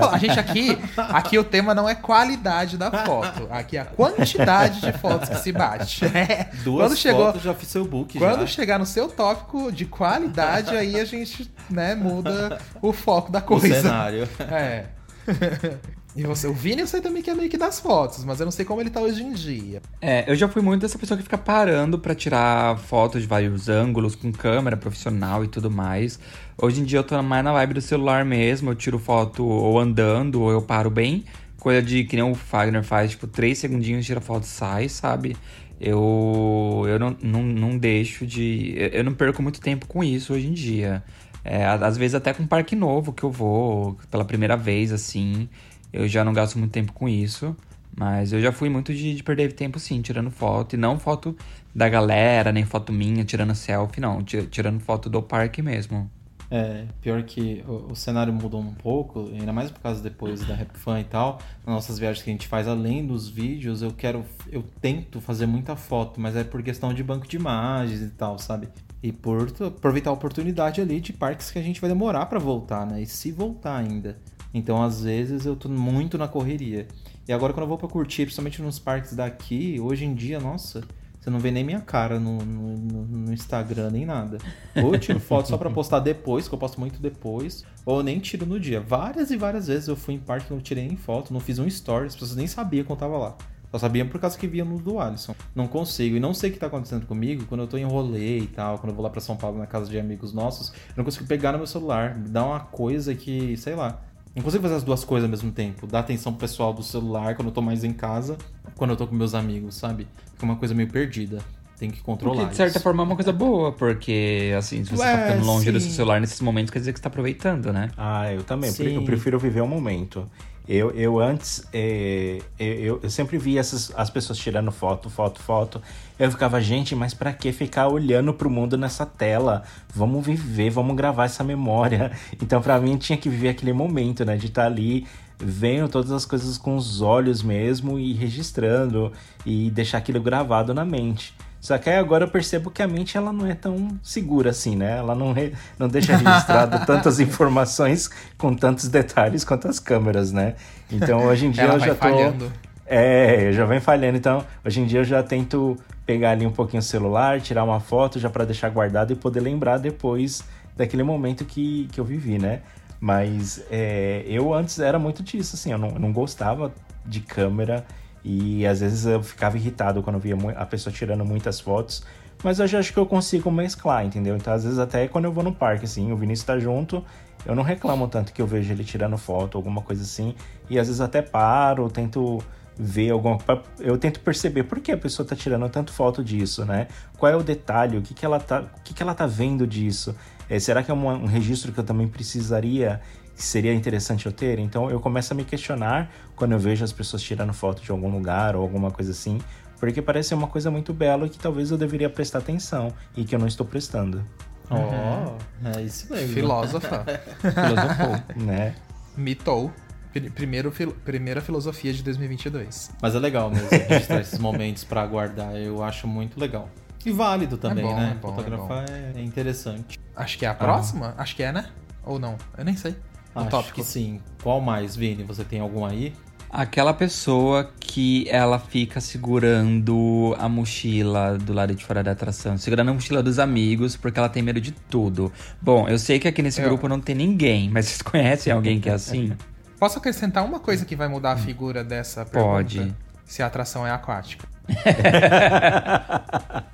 Falando, a gente aqui, aqui o tema não é qualidade da foto, aqui é a quantidade de fotos que se bate. É. Duas Quando chegou, fotos, já fiz seu book quando já. chegar no seu tópico de qualidade, aí a gente, né, muda o foco da O coisa. cenário. É. E você, o Vini eu sei também que é meio que das fotos, mas eu não sei como ele tá hoje em dia. É, eu já fui muito dessa pessoa que fica parando pra tirar fotos de vários ângulos, com câmera profissional e tudo mais. Hoje em dia eu tô mais na vibe do celular mesmo, eu tiro foto ou andando, ou eu paro bem. Coisa de que nem o Fagner faz, tipo, três segundinhos, tira foto e sai, sabe? Eu, eu não, não, não deixo de. eu- não perco muito tempo com isso hoje em dia. É, às vezes até com um parque novo que eu vou pela primeira vez, assim. Eu já não gasto muito tempo com isso. Mas eu já fui muito de, de perder tempo, sim, tirando foto. E não foto da galera, nem foto minha, tirando selfie, não. ti- Tirando foto do parque mesmo. É, pior que o, o cenário mudou um pouco, ainda mais por causa depois da Rap Fan e tal. Nas nossas viagens que a gente faz, além dos vídeos, eu quero. Eu tento fazer muita foto, mas é por questão de banco de imagens e tal, sabe? E por aproveitar a oportunidade ali de parques que a gente vai demorar pra voltar, né? E se voltar ainda. Então, às vezes, eu tô muito na correria. E agora, quando eu vou pra curtir, principalmente nos parques daqui, hoje em dia, nossa, você não vê nem minha cara no, no, no- Instagram, nem nada. Ou eu tiro foto só pra postar depois, que eu posto muito depois, ou eu nem tiro no dia. Várias e várias vezes eu fui em parque não tirei nem foto, não fiz um story, as pessoas nem sabiam que eu tava lá. Só sabiam por causa que via no do Alisson. Não consigo. E não sei o que tá acontecendo comigo quando eu tô em rolê e tal, quando eu vou lá pra São Paulo na casa de amigos nossos, eu não consigo pegar no meu celular. Me dá uma coisa que, sei lá. Não consigo fazer as duas coisas ao mesmo tempo. Dar atenção pro pessoal do celular quando eu tô mais em casa, quando eu tô com meus amigos, sabe? Fica uma coisa meio perdida. Tem que controlar. Porque, de certa isso. forma, é uma coisa boa, porque, assim, se você tá Ué, ficando longe do sim. seu celular nesses momentos, quer dizer que você tá aproveitando, né? Ah, eu também. Sim. Eu prefiro viver o momento. Eu, eu antes, é, eu, eu sempre via essas, as pessoas tirando foto, foto, foto. Eu ficava, gente, mas pra que ficar olhando pro mundo nessa tela? Vamos viver, vamos gravar essa memória. Então, pra mim, tinha que viver aquele momento, né? De estar ali vendo todas as coisas com os olhos mesmo e registrando e deixar aquilo gravado na mente. Só que aí agora eu percebo que a mente ela não é tão segura assim, né? Ela não, re- não deixa registrado tantas informações com tantos detalhes quanto as câmeras, né? Então hoje em dia eu já tô. falhando. É, eu já vem falhando. Então, hoje em dia eu já tento pegar ali um pouquinho o celular, tirar uma foto já para deixar guardado e poder lembrar depois daquele momento que, que eu vivi, né? Mas é, eu antes era muito disso, assim, eu não, eu não gostava de câmera e às vezes eu ficava irritado quando via a pessoa tirando muitas fotos. Mas eu acho que eu consigo mesclar, entendeu? Então, às vezes, até quando eu vou no parque, assim, o Vinícius tá junto, eu não reclamo tanto que eu vejo ele tirando foto, alguma coisa assim. E às vezes até paro, tento ver alguma eu tento perceber por que a pessoa tá tirando tanto foto disso, né? Qual é o detalhe, o que que ela tá, o que que ela tá vendo disso? É, será que é uma- um registro que eu também precisaria, seria interessante eu ter? Então eu começo a me questionar quando eu vejo as pessoas tirando foto de algum lugar ou alguma coisa assim, porque parece ser uma coisa muito bela e que talvez eu deveria prestar atenção e que eu não estou prestando, Ó, é isso mesmo. Filósofa. Filosofou. né? Mitou. Pri- Primeiro, fil- primeira filosofia de 2022. Mas é legal mesmo registrar esses momentos pra guardar. Eu acho muito legal. E válido também, bom, né? é bom, é Fotografar é, é interessante. Acho que é a próxima? Acho que é, né? Ou não? Eu nem sei. Acho tópico. que sim. Qual mais, Vini? Você tem algum aí? Aquela pessoa que ela fica segurando a mochila do lado de fora da atração, segurando a mochila dos amigos, porque ela tem medo de tudo. Bom, eu sei que aqui nesse Eu- grupo não tem ninguém, mas vocês conhecem alguém que é assim? Posso acrescentar uma coisa que vai mudar a figura dessa pergunta? Pode. Se a atração é aquática.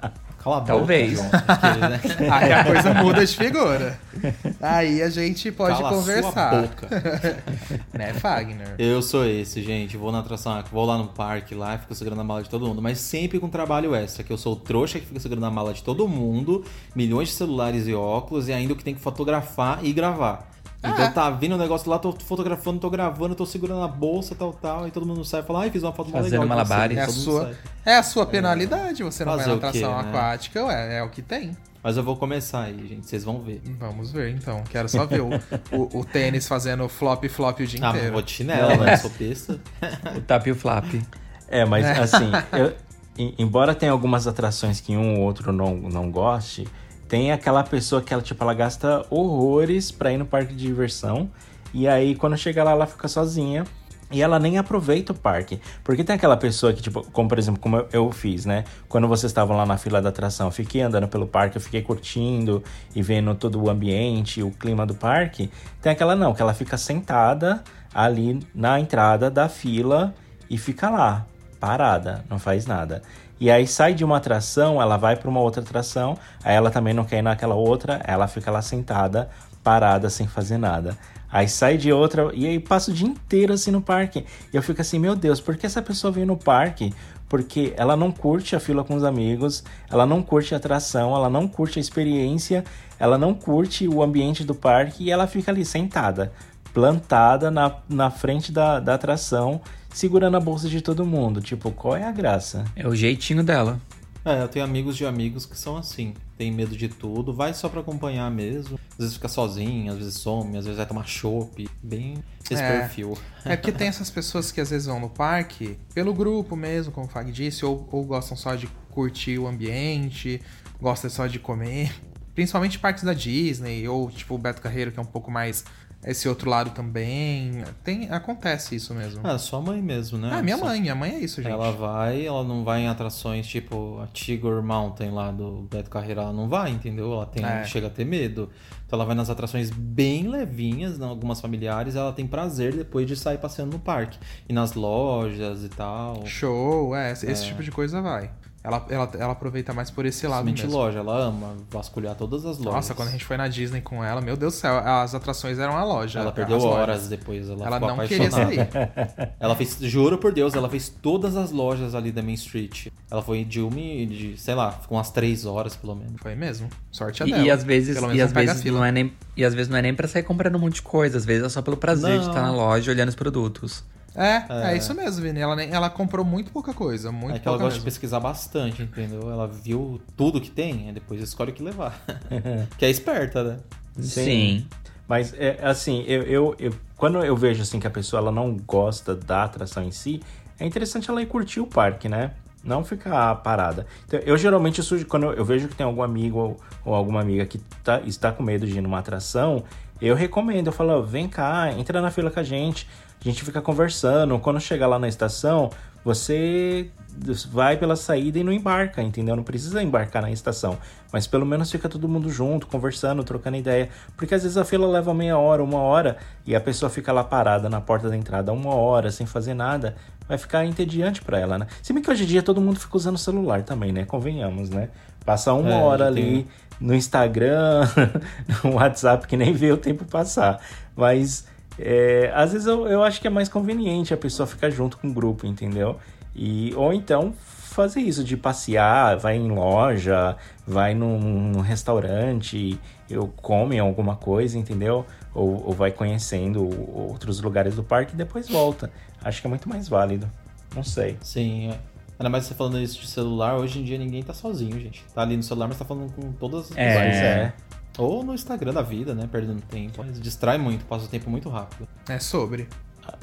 Cala a boca, Talvez. João, porque, né? Aí a coisa muda de figura. Aí a gente pode Cala a conversar. Sua boca. Né, Fagner? Eu sou esse, gente. Vou na atração, vou lá no parque lá e fico segurando a mala de todo mundo. Mas sempre com trabalho extra, que eu sou o trouxa que fica segurando a mala de todo mundo, milhões de celulares e óculos, e ainda o que tem que fotografar e gravar. Então tá vindo o negócio lá, tô fotografando, tô gravando, tô segurando a bolsa, tal, tal, e todo mundo sai e fala, ai, fiz uma foto Fazendo legal. com você." malabares. É a, sua, é a sua penalidade, você não vai Fazer na o quê, atração né? aquática, ué, é o que tem. Mas eu vou começar aí, gente, vocês vão ver. Vamos ver então. Quero só ver o, o, o tênis fazendo flop flop o dia Ah, inteiro. vou de chinelo, né? Sou besta. O tap e o flap. É, mas assim, eu- em- embora tenha algumas atrações que um ou outro não, não goste, tem aquela pessoa que ela, tipo, ela gasta horrores pra ir no parque de diversão. E aí, quando chega lá, ela fica sozinha. E ela nem aproveita o parque. Porque tem aquela pessoa que, tipo, como por exemplo, como eu, eu fiz, né? Quando vocês estavam lá na fila da atração, eu fiquei andando pelo parque, eu fiquei curtindo e vendo todo o ambiente, o clima do parque. Tem aquela não, que ela fica sentada ali na entrada da fila e fica lá, parada, não faz nada. E aí sai de uma atração, ela vai para uma outra atração, aí ela também não quer ir naquela outra, ela fica lá sentada, parada, sem fazer nada. Aí sai de outra e aí passa o dia inteiro assim no parque. E eu fico assim, meu Deus, por que essa pessoa veio no parque? Porque ela não curte a fila com os amigos, ela não curte a atração, ela não curte a experiência, ela não curte o ambiente do parque e ela fica ali sentada, plantada na, na frente da, da atração, segurando a bolsa de todo mundo. Tipo, qual é a graça? É o jeitinho dela. É, eu tenho amigos de amigos que são assim. Tem medo de tudo, vai só pra acompanhar mesmo. Às vezes fica sozinho, às vezes some, às vezes vai tomar chopp. Bem esse É. perfil. É porque tem essas pessoas que às vezes vão no parque pelo grupo mesmo, como o Fag disse, ou, ou gostam só de curtir o ambiente, gostam só de comer. Principalmente parques da Disney, ou tipo o Beto Carreiro, que é um pouco mais esse outro lado também. Tem, acontece isso mesmo. Ah, sua mãe mesmo, né? Ah, minha Só- mãe, minha mãe é isso, gente. Ela vai, ela não vai em atrações tipo a Tigor Mountain lá do Beto Carreira, ela não vai, entendeu? Ela tem, É. chega a ter medo. Então ela vai nas atrações bem levinhas, algumas familiares, ela tem prazer depois de sair passeando no parque. E nas lojas e tal. Show, é, esse tipo de coisa vai. Ela, ela, ela aproveita mais por esse lado Principalmente mesmo. loja, ela ama vasculhar todas as lojas. Nossa, quando a gente foi na Disney com ela, meu Deus do céu, as atrações eram a loja. Ela perdeu as lojas. horas depois, ela, Ela ficou não queria apaixonada. sair. Ela fez, juro por Deus, ela fez todas as lojas ali da Main Street. Ela foi de uma, e de, sei lá, ficou umas três horas pelo menos. Foi mesmo. Sorte a E, dela. e às vezes, Pelo e menos às vezes não é nem e às vezes não é nem para sair comprando um monte de coisa, às vezes é só pelo prazer de Não. estar na loja olhando os produtos. É, é, isso mesmo, Vini. Ela, nem, ela comprou muito pouca coisa, muito é que ela pouca gosta de mesmo. pesquisar bastante, entendeu? Ela viu tudo que tem, e depois escolhe o que levar. que é esperta, né? Sim. Mas, é, assim, eu, eu, eu- quando eu vejo assim que a pessoa ela não gosta da atração em si, é interessante ela ir curtir o parque, né? Não ficar parada. Então, eu geralmente, sujo, quando eu, eu vejo que tem algum amigo ou, ou alguma amiga que tá- está com medo de ir numa atração, eu recomendo. Eu falo, vem cá, entra na fila com a gente. A gente fica conversando. Quando chegar lá na estação, você vai pela saída e não embarca, entendeu? Não precisa embarcar na estação. Mas pelo menos fica todo mundo junto, conversando, trocando ideia. Porque às vezes a fila leva meia hora, uma hora, e a pessoa fica lá parada na porta da entrada uma hora, sem fazer nada. Vai ficar entediante pra ela, né? Se bem que hoje em dia todo mundo fica usando o celular também, né? Convenhamos, né? Passa uma É, hora ali tem- no Instagram, no WhatsApp, que nem vê o tempo passar. Mas é, às vezes eu, eu acho que é mais conveniente a pessoa ficar junto com o grupo, entendeu? E, ou então fazer isso de passear, vai em loja, vai num, num restaurante, eu come alguma coisa, entendeu? Ou, ou vai conhecendo outros lugares do parque e depois volta. Acho que é muito mais válido. Não sei. Sim, é. Ainda mais você falando isso de celular, hoje em dia ninguém tá sozinho, gente. Tá ali no celular, mas tá falando com todas as É. Mas é. Ou no Instagram da vida, né? Perdendo tempo. Mas distrai muito, passa o tempo muito rápido. É sobre.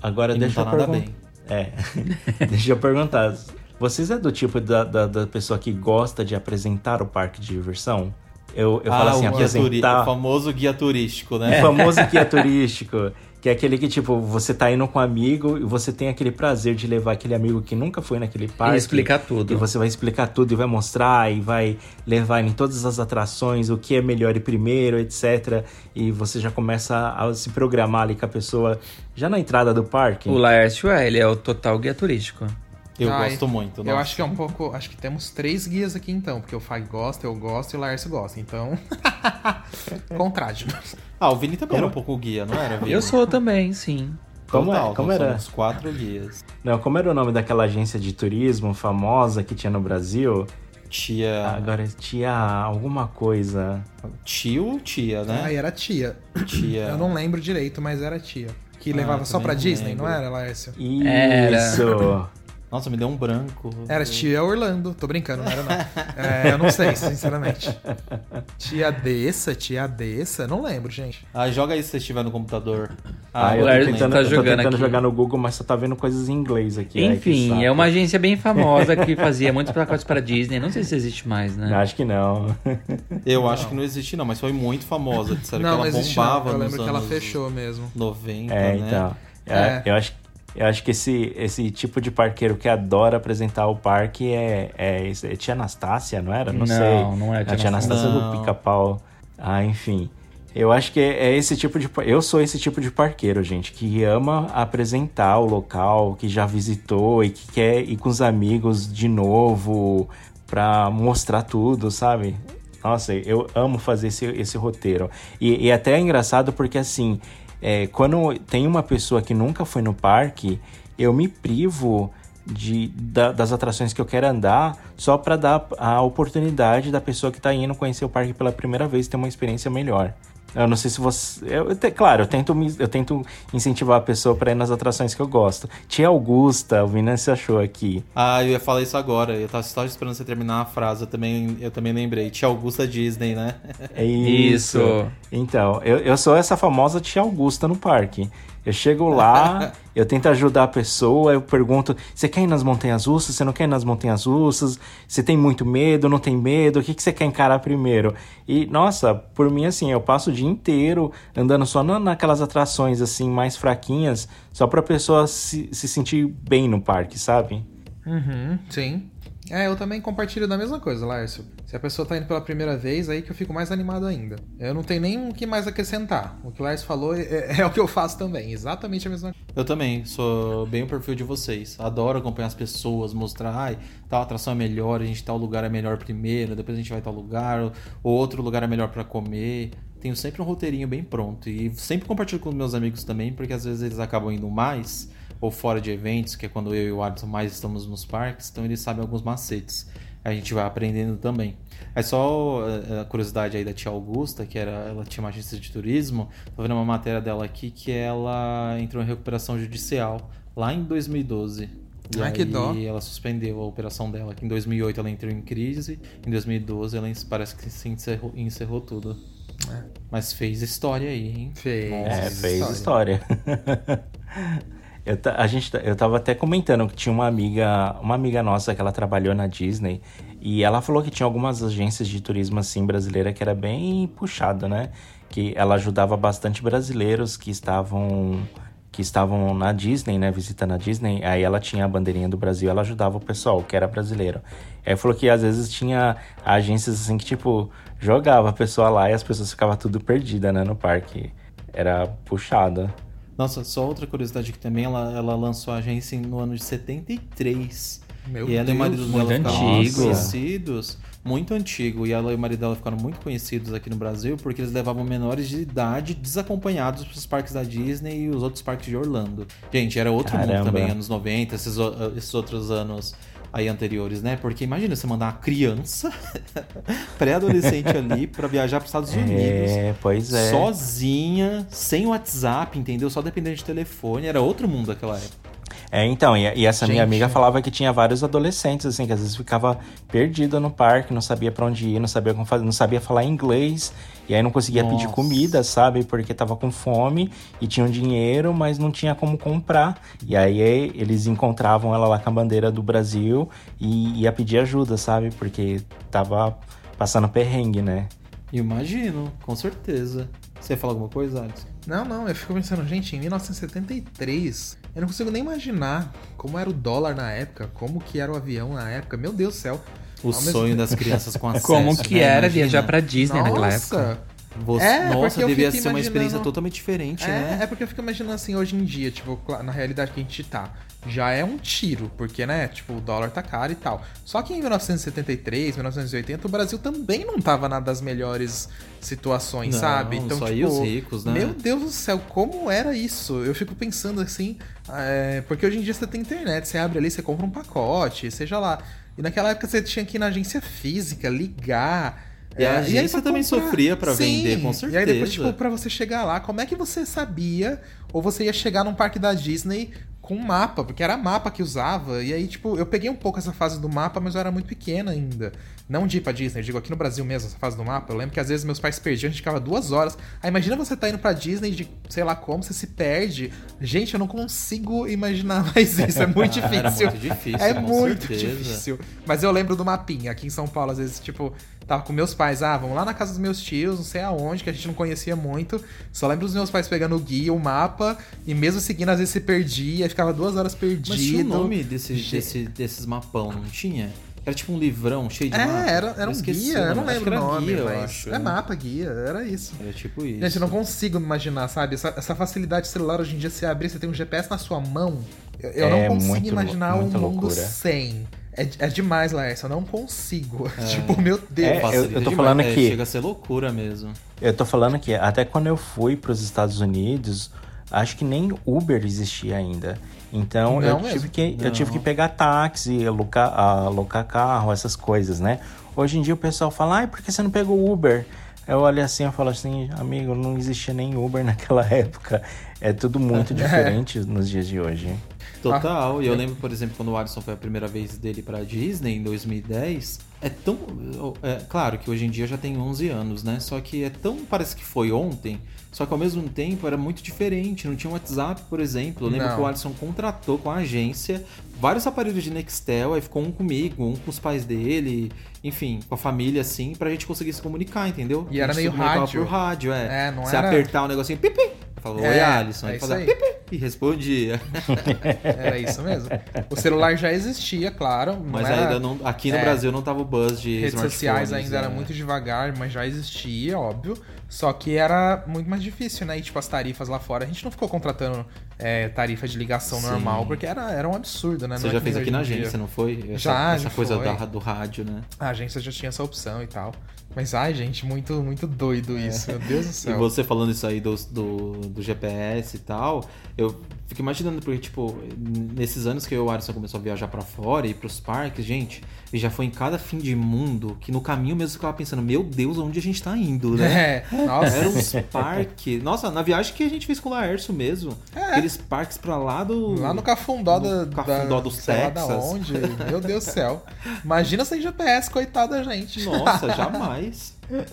Agora E não deixa tá eu nada perguntar. É. deixa eu perguntar. Vocês é do tipo da, da, da pessoa que gosta de apresentar o parque de diversão? Eu, eu falo assim, Ah, o, guia turi- apresentar. o famoso guia turístico, O né? famoso guia turístico, que é aquele que, tipo, você tá indo com um amigo e você tem aquele prazer de levar aquele amigo que nunca foi naquele parque. E explicar tudo. E você vai explicar tudo e vai mostrar e vai levar em todas as atrações o que é melhor ir primeiro, etc. E você já começa a se programar ali com a pessoa já na entrada do parque. O Laércio é, ele é o total guia turístico. Eu Ai, gosto muito. Eu nossa. acho que é um pouco. Acho que temos três guias aqui então, porque o Fag gosta, eu gosto e o Laércio gosta. Então. Contrádio. Ah, o Vini também era um pouco guia, não era, Vini? Eu sou também, sim. Como, Total, é, como era? somos quatro guias. Não, como era o nome daquela agência de turismo famosa que tinha no Brasil? Tia. Agora tinha alguma coisa. Tio ou tia, né? Aí era tia. Tia. Eu não lembro direito, mas era tia. Que Ah, levava só também pra Disney, lembro. não era, Laércio? Isso! Nossa, me deu um branco. Era tia Orlando. Tô brincando, não era não. É, eu não sei, sinceramente. Tia Dessa, tia Dessa, não lembro, gente. Ah, joga aí se você estiver no computador. Ah, eu o tô tentando, tá eu tô jogando tentando aqui. jogar no Google, mas só tá vendo coisas em inglês aqui. Que Enfim, é uma agência bem famosa que fazia muitos pacotes para Disney. Não sei se existe mais, né? Acho que não. Eu acho que não existe, não, mas foi muito famosa. Disseram não, que não ela existe não. bombava Eu nos lembro que ela fechou mesmo. 90, É, né? então. É. É, Eu, acho, eu acho que esse, esse tipo de parqueiro que adora apresentar o parque é, é, é tia Anastácia, não era? Não, Não, sei. não é tia a tia Anastácia Não. do pica-pau. Ah, enfim. Eu acho que é, é esse tipo de. Eu sou esse tipo de parqueiro, gente, que ama apresentar o local, que já visitou e que quer ir com os amigos de novo pra mostrar tudo, sabe? Nossa, eu amo fazer esse, esse roteiro. E, e até é engraçado porque, assim, é, quando tem uma pessoa que nunca foi no parque, eu me privo de, da- das atrações que eu quero andar só pra dar a oportunidade da pessoa que tá indo conhecer o parque pela primeira vez ter uma experiência melhor. Eu não sei se você. Eu, eu te- claro, eu tento, me- eu tento incentivar a pessoa pra ir nas atrações que eu gosto. Tia Augusta, o Vinâncio achou aqui. Ah, eu ia falar isso agora. Eu tava só esperando você terminar a frase. Eu também, eu também lembrei. Tia Augusta Disney, né? É isso. Isso. Então, eu, eu sou essa famosa tia Augusta no parque. Eu chego lá, eu tento ajudar a pessoa, eu pergunto: você quer ir nas montanhas russas? Você não quer ir nas montanhas russas? Você tem muito medo? Não tem medo? O que, que você quer encarar primeiro? E, nossa, por mim, assim, eu passo o dia inteiro andando só na, naquelas atrações, assim, mais fraquinhas, só pra pessoa se, se sentir bem no parque, sabe? Uhum, sim. É, eu também compartilho da mesma coisa, Lárcio. Se a pessoa tá indo pela primeira vez, aí que eu fico mais animado ainda. Eu não tenho nem o que mais acrescentar. O que o Lárcio falou é, é o que eu faço também. Exatamente a mesma coisa. Eu também, sou bem o perfil de vocês. Adoro acompanhar as pessoas, mostrar, ai, tal atração é melhor, a gente tal lugar é melhor primeiro, depois a gente vai tal lugar, ou outro lugar é melhor para comer. Tenho sempre um roteirinho bem pronto. E sempre compartilho com meus amigos também, porque às vezes eles acabam indo mais ou fora de eventos, que é quando eu e o Alisson mais estamos nos parques, então eles sabem alguns macetes. A gente vai aprendendo também. É só a curiosidade aí da tia Augusta, que era, ela tinha uma agência de turismo. Tô vendo uma matéria dela aqui que ela entrou em recuperação judicial lá em 2012. E aí que dó. ela suspendeu a operação dela. Que em 2008 ela entrou em crise, em 2012 ela parece que se encerrou, encerrou tudo. Mas fez história aí, hein? Fez. É, fez história. eu, a gente, eu tava até comentando que tinha uma amiga, uma amiga nossa que ela trabalhou na Disney e ela falou que tinha algumas agências de turismo assim brasileira que era bem puxada, né? Que ela ajudava bastante brasileiros que estavam que estavam na Disney, né, visitando a Disney, aí ela tinha a bandeirinha do Brasil, ela ajudava o pessoal que era brasileiro. Aí falou que às vezes tinha agências assim que tipo jogava a pessoa lá e as pessoas ficavam tudo perdida, né, no parque. Era puxada. Nossa, só outra curiosidade que também ela, ela lançou a agência no ano de 73. Meu e ela e o marido Deus, dela muito antigo. conhecidos, muito antigo. E ela e o marido dela ficaram muito conhecidos aqui no Brasil porque eles levavam menores de idade desacompanhados para os parques da Disney e os outros parques de Orlando. Gente, era outro mundo Caramba. também, anos 90, esses, esses outros anos aí anteriores, né? Porque imagina você mandar uma criança pré-adolescente ali para viajar para os Estados Unidos. É, pois é. Sozinha, sem WhatsApp, entendeu? Só dependendo de telefone. Era outro mundo daquela época. É, então, e, e essa minha Gente. amiga falava que tinha vários adolescentes, assim, que às vezes ficava perdida no parque, não sabia pra onde ir, não sabia como fazer, não sabia falar inglês, e aí não conseguia pedir Nossa. comida, sabe? Porque tava com fome e tinham dinheiro, mas não tinha como comprar. E aí eh, eles encontravam ela lá com a bandeira do Brasil e ia pedir ajuda, sabe? Porque tava passando perrengue, né? Imagino, com certeza. Você ia falar alguma coisa, Alex? Não, não, eu fico pensando, gente, em 1973, eu não consigo nem imaginar como era o dólar na época, como que era o avião na época. Meu Deus do céu. O Ao mesmo sonho tempo- das crianças com acesso. Como que né? era Imagina. viajar pra Disney naquela Nossa! época? Você- É, Nossa, devia ser uma experiência imaginando- totalmente diferente, É, né? é porque eu fico imaginando assim, hoje em dia, tipo, na realidade que a gente tá, já é um tiro, porque, né, tipo, o dólar tá caro e tal. Só que em 1973, 1980, o Brasil também não tava na das melhores situações, Não, sabe? Então, só tipo, aí os ricos, né? Meu Deus do céu, como era isso? Eu fico pensando assim, é, porque hoje em dia você tem internet, você abre ali, você compra um pacote, seja lá. E naquela época você tinha que ir na agência física, ligar. E a é, agência pra também sofria pra vender, com E aí depois, certeza. tipo, pra você chegar lá, como é que você sabia? Ou você ia chegar num parque da Disney com um mapa, porque era mapa que usava. E aí, tipo, eu peguei um pouco essa fase do mapa, mas eu era muito pequena ainda. Não de ir pra Disney, eu digo aqui no Brasil mesmo, essa fase do mapa. Eu lembro que às vezes meus pais perdiam, a gente ficava duas horas. Aí imagina você tá indo pra Disney de sei lá como, você se perde. Gente, eu não consigo imaginar mais isso. É muito difícil. Era muito difícil, É muito certeza. difícil. Mas eu lembro do mapinha. Aqui em São Paulo, às vezes, tipo, tava com meus pais. Ah, vamos lá na casa dos meus tios, não sei aonde, que a gente não conhecia muito. Só lembro dos meus pais pegando o guia, o mapa, e mesmo seguindo, às vezes se perdia, ficava duas horas perdido. Mas tinha o nome desse, desse, desses mapão, não tinha? Era tipo um livrão cheio de É, mapa. era, era um esqueci guia, eu não lembro o nome, guia, eu mas acho, é né? mapa, guia, era isso. Era tipo isso. Gente, eu não consigo imaginar, sabe? Essa, essa facilidade celular hoje em dia, você abrir, você tem um GPS na sua mão. Eu, eu É não consigo muito imaginar um mundo loucura. sem. É, é demais, Laércio, eu não consigo. tipo, meu Deus. É, eu- eu tô falando É, que- Chega a ser loucura mesmo. Eu tô falando que até quando eu fui para os Estados Unidos, acho que nem Uber existia ainda. Então Não eu mesmo. tive, que, eu Não. tive que pegar táxi, alocar, alocar carro, essas coisas, né? Hoje em dia o pessoal fala, ai, por que você não pegou Uber? Eu olho assim e falo assim, amigo, não existia nem Uber naquela época. É tudo muito diferente nos dias de hoje. Total. Ah, e eu é. lembro, por exemplo, quando o Alisson foi a primeira vez dele pra Disney em 2010. É tão. É, claro que hoje em dia já tem 11 anos, né? Só que é tão. Parece que foi ontem. Só que ao mesmo tempo era muito diferente. Não tinha WhatsApp, por exemplo. Eu lembro Não. que o Alisson contratou com a agência vários aparelhos de Nextel, aí ficou um comigo, um com os pais dele, enfim, com a família, assim, pra gente conseguir se comunicar, entendeu? E era meio rádio. por rádio, é. É, não Você era- apertar o negocinho, pipi! Falou, oi, É, Alisson. é Aí isso fazia pipi e respondia. Era isso mesmo. O celular já existia, claro. Mas era- ainda não. Aqui no É. Brasil não tava o buzz de Redes sociais ainda era é. muito devagar, mas já existia, óbvio. Só que era muito mais difícil, né? E tipo, as tarifas lá fora, a gente não ficou contratando é, tarifa de ligação Sim. normal, porque era, era um absurdo, né? Você Não é já fez aqui na em dia. agência, não foi? Essa, Já, essa coisa foi. da- do rádio, né? A agência já tinha essa opção e tal. Mas, ai, gente, muito, muito doido isso. Meu Deus do É. E céu. você falando isso aí do, do, do GPS e tal, eu fico imaginando, porque, tipo, nesses anos que eu e o Alisson começou a viajar pra fora e pros parques, gente, e já foi em cada fim de mundo que no caminho mesmo eu ficava pensando, meu Deus, onde a gente tá indo, né? É, nossa. Era uns parques. Nossa, na viagem que a gente fez com o Laércio mesmo. Aqueles parques pra lá do. É. Lá no Cafundó da, No Cafundó da, dos lá da Texas. onde. Meu Deus do céu. Imagina sem GPS, coitada da gente. Nossa, jamais. É,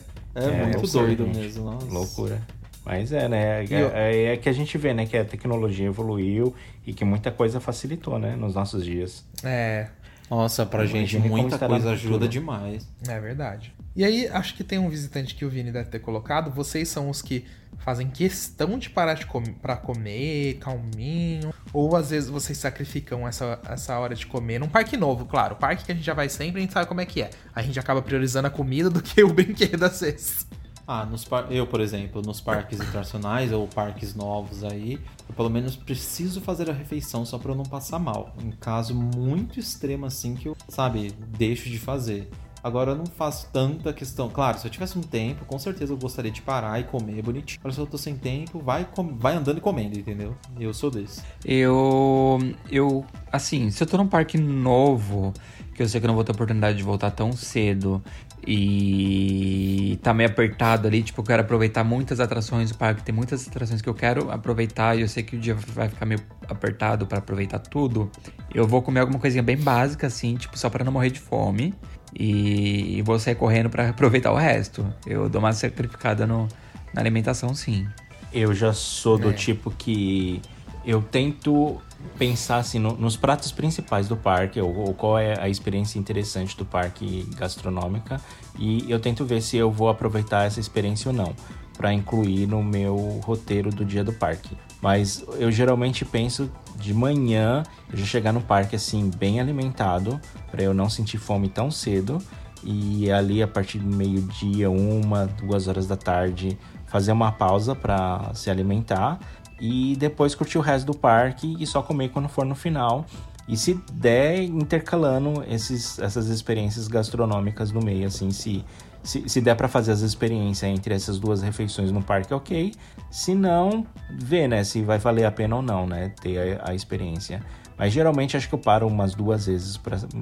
É, muito doido gente. mesmo. Nossa. Loucura. Mas é, né? É, é que a gente vê, né? Que a tecnologia evoluiu e que muita coisa facilitou, né? Nos nossos dias. É, Nossa, pra gente muita coisa ajuda demais. É verdade. E aí, acho que tem um visitante que o Vini deve ter colocado. Vocês são os que fazem questão de parar de com para comer, calminho. Ou às vezes vocês sacrificam essa, essa hora de comer num parque novo, claro. Parque que a gente já vai sempre, a gente sabe como é que é. A gente acaba priorizando a comida do que o brinquedo às vezes. Ah, nos eu, por exemplo, nos parques internacionais ou parques novos aí, eu pelo menos preciso fazer a refeição só pra eu não passar mal. Em caso muito extremo assim que eu, sabe, deixo de fazer. Agora eu não faço tanta questão. Claro, se eu tivesse um tempo, com certeza eu gostaria de parar e comer bonitinho. Agora se eu tô sem tempo, vai, com- vai andando e comendo, entendeu? Eu sou desse. Eu. Eu. Assim, se eu tô num parque novo, que eu sei que eu não vou ter oportunidade de voltar tão cedo e tá meio apertado ali, tipo, eu quero aproveitar muitas atrações do parque, tem muitas atrações que eu quero aproveitar e eu sei que o dia vai ficar meio apertado pra aproveitar tudo. Eu vou comer alguma coisinha bem básica, assim, tipo, só pra não morrer de fome. E, e vou sair correndo pra aproveitar o resto. Eu dou uma sacrificada no, na alimentação, sim. Eu já sou do É. tipo que eu tento pensar assim no- nos pratos principais do parque, ou, ou qual é a experiência interessante do parque gastronômica, e eu tento ver se eu vou aproveitar essa experiência ou não, para incluir no meu roteiro do dia do parque. Mas eu geralmente penso de manhã, eu já chegar no parque assim bem alimentado, para eu não sentir fome tão cedo. E ali a partir do meio-dia, uma, duas horas da tarde, fazer uma pausa para se alimentar e depois curtir o resto do parque e só comer quando for no final. E se der, intercalando esses, essas experiências gastronômicas no meio, assim, se, se, se der para fazer as experiências entre essas duas refeições no parque, ok. Se não, ver, né, se vai valer a pena ou não, né, ter a, a experiência. Mas geralmente acho que eu paro umas duas vezes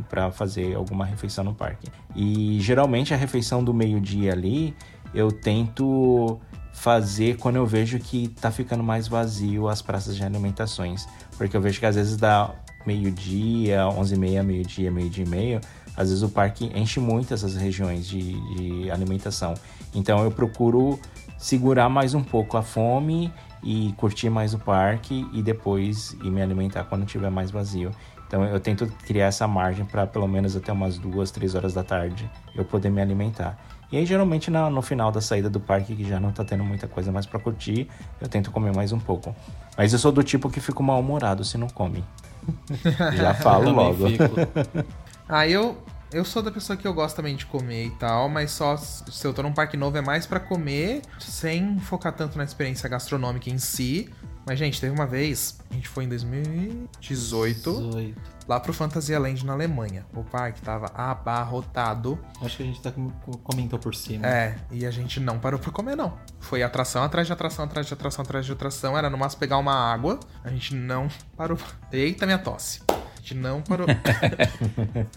para fazer alguma refeição no parque. E geralmente a refeição do meio-dia ali, eu tento fazer quando eu vejo que tá ficando mais vazio as praças de alimentações. Porque eu vejo que às vezes dá meio-dia, 11h30, meio-dia, meio-dia e meio, às vezes o parque enche muito essas regiões de, de alimentação. Então eu procuro segurar mais um pouco a fome e curtir mais o parque e depois ir me alimentar quando tiver mais vazio. Então eu tento criar essa margem para pelo menos até umas duas, três horas da tarde eu poder me alimentar. E aí geralmente na- no final da saída do parque que já não tá tendo muita coisa mais para curtir, eu tento comer mais um pouco. Mas eu sou do tipo que fico mal-humorado se não come. Já falo logo. Ah, eu, eu sou da pessoa que eu gosto também de comer e tal, mas só se eu tô num parque novo é mais pra comer, sem focar tanto na experiência gastronômica em si. Mas, gente, teve uma vez, a gente foi em 2018, 18. lá pro Fantasyland na Alemanha. O parque tava abarrotado. Acho que a gente tá com- comentou por cima. É, e a gente não parou pra comer, não. Foi atração atrás de atração, atrás de atração, atrás de atração. Era no máximo pegar uma água. A gente não parou. Eita, minha tosse. A gente não parou.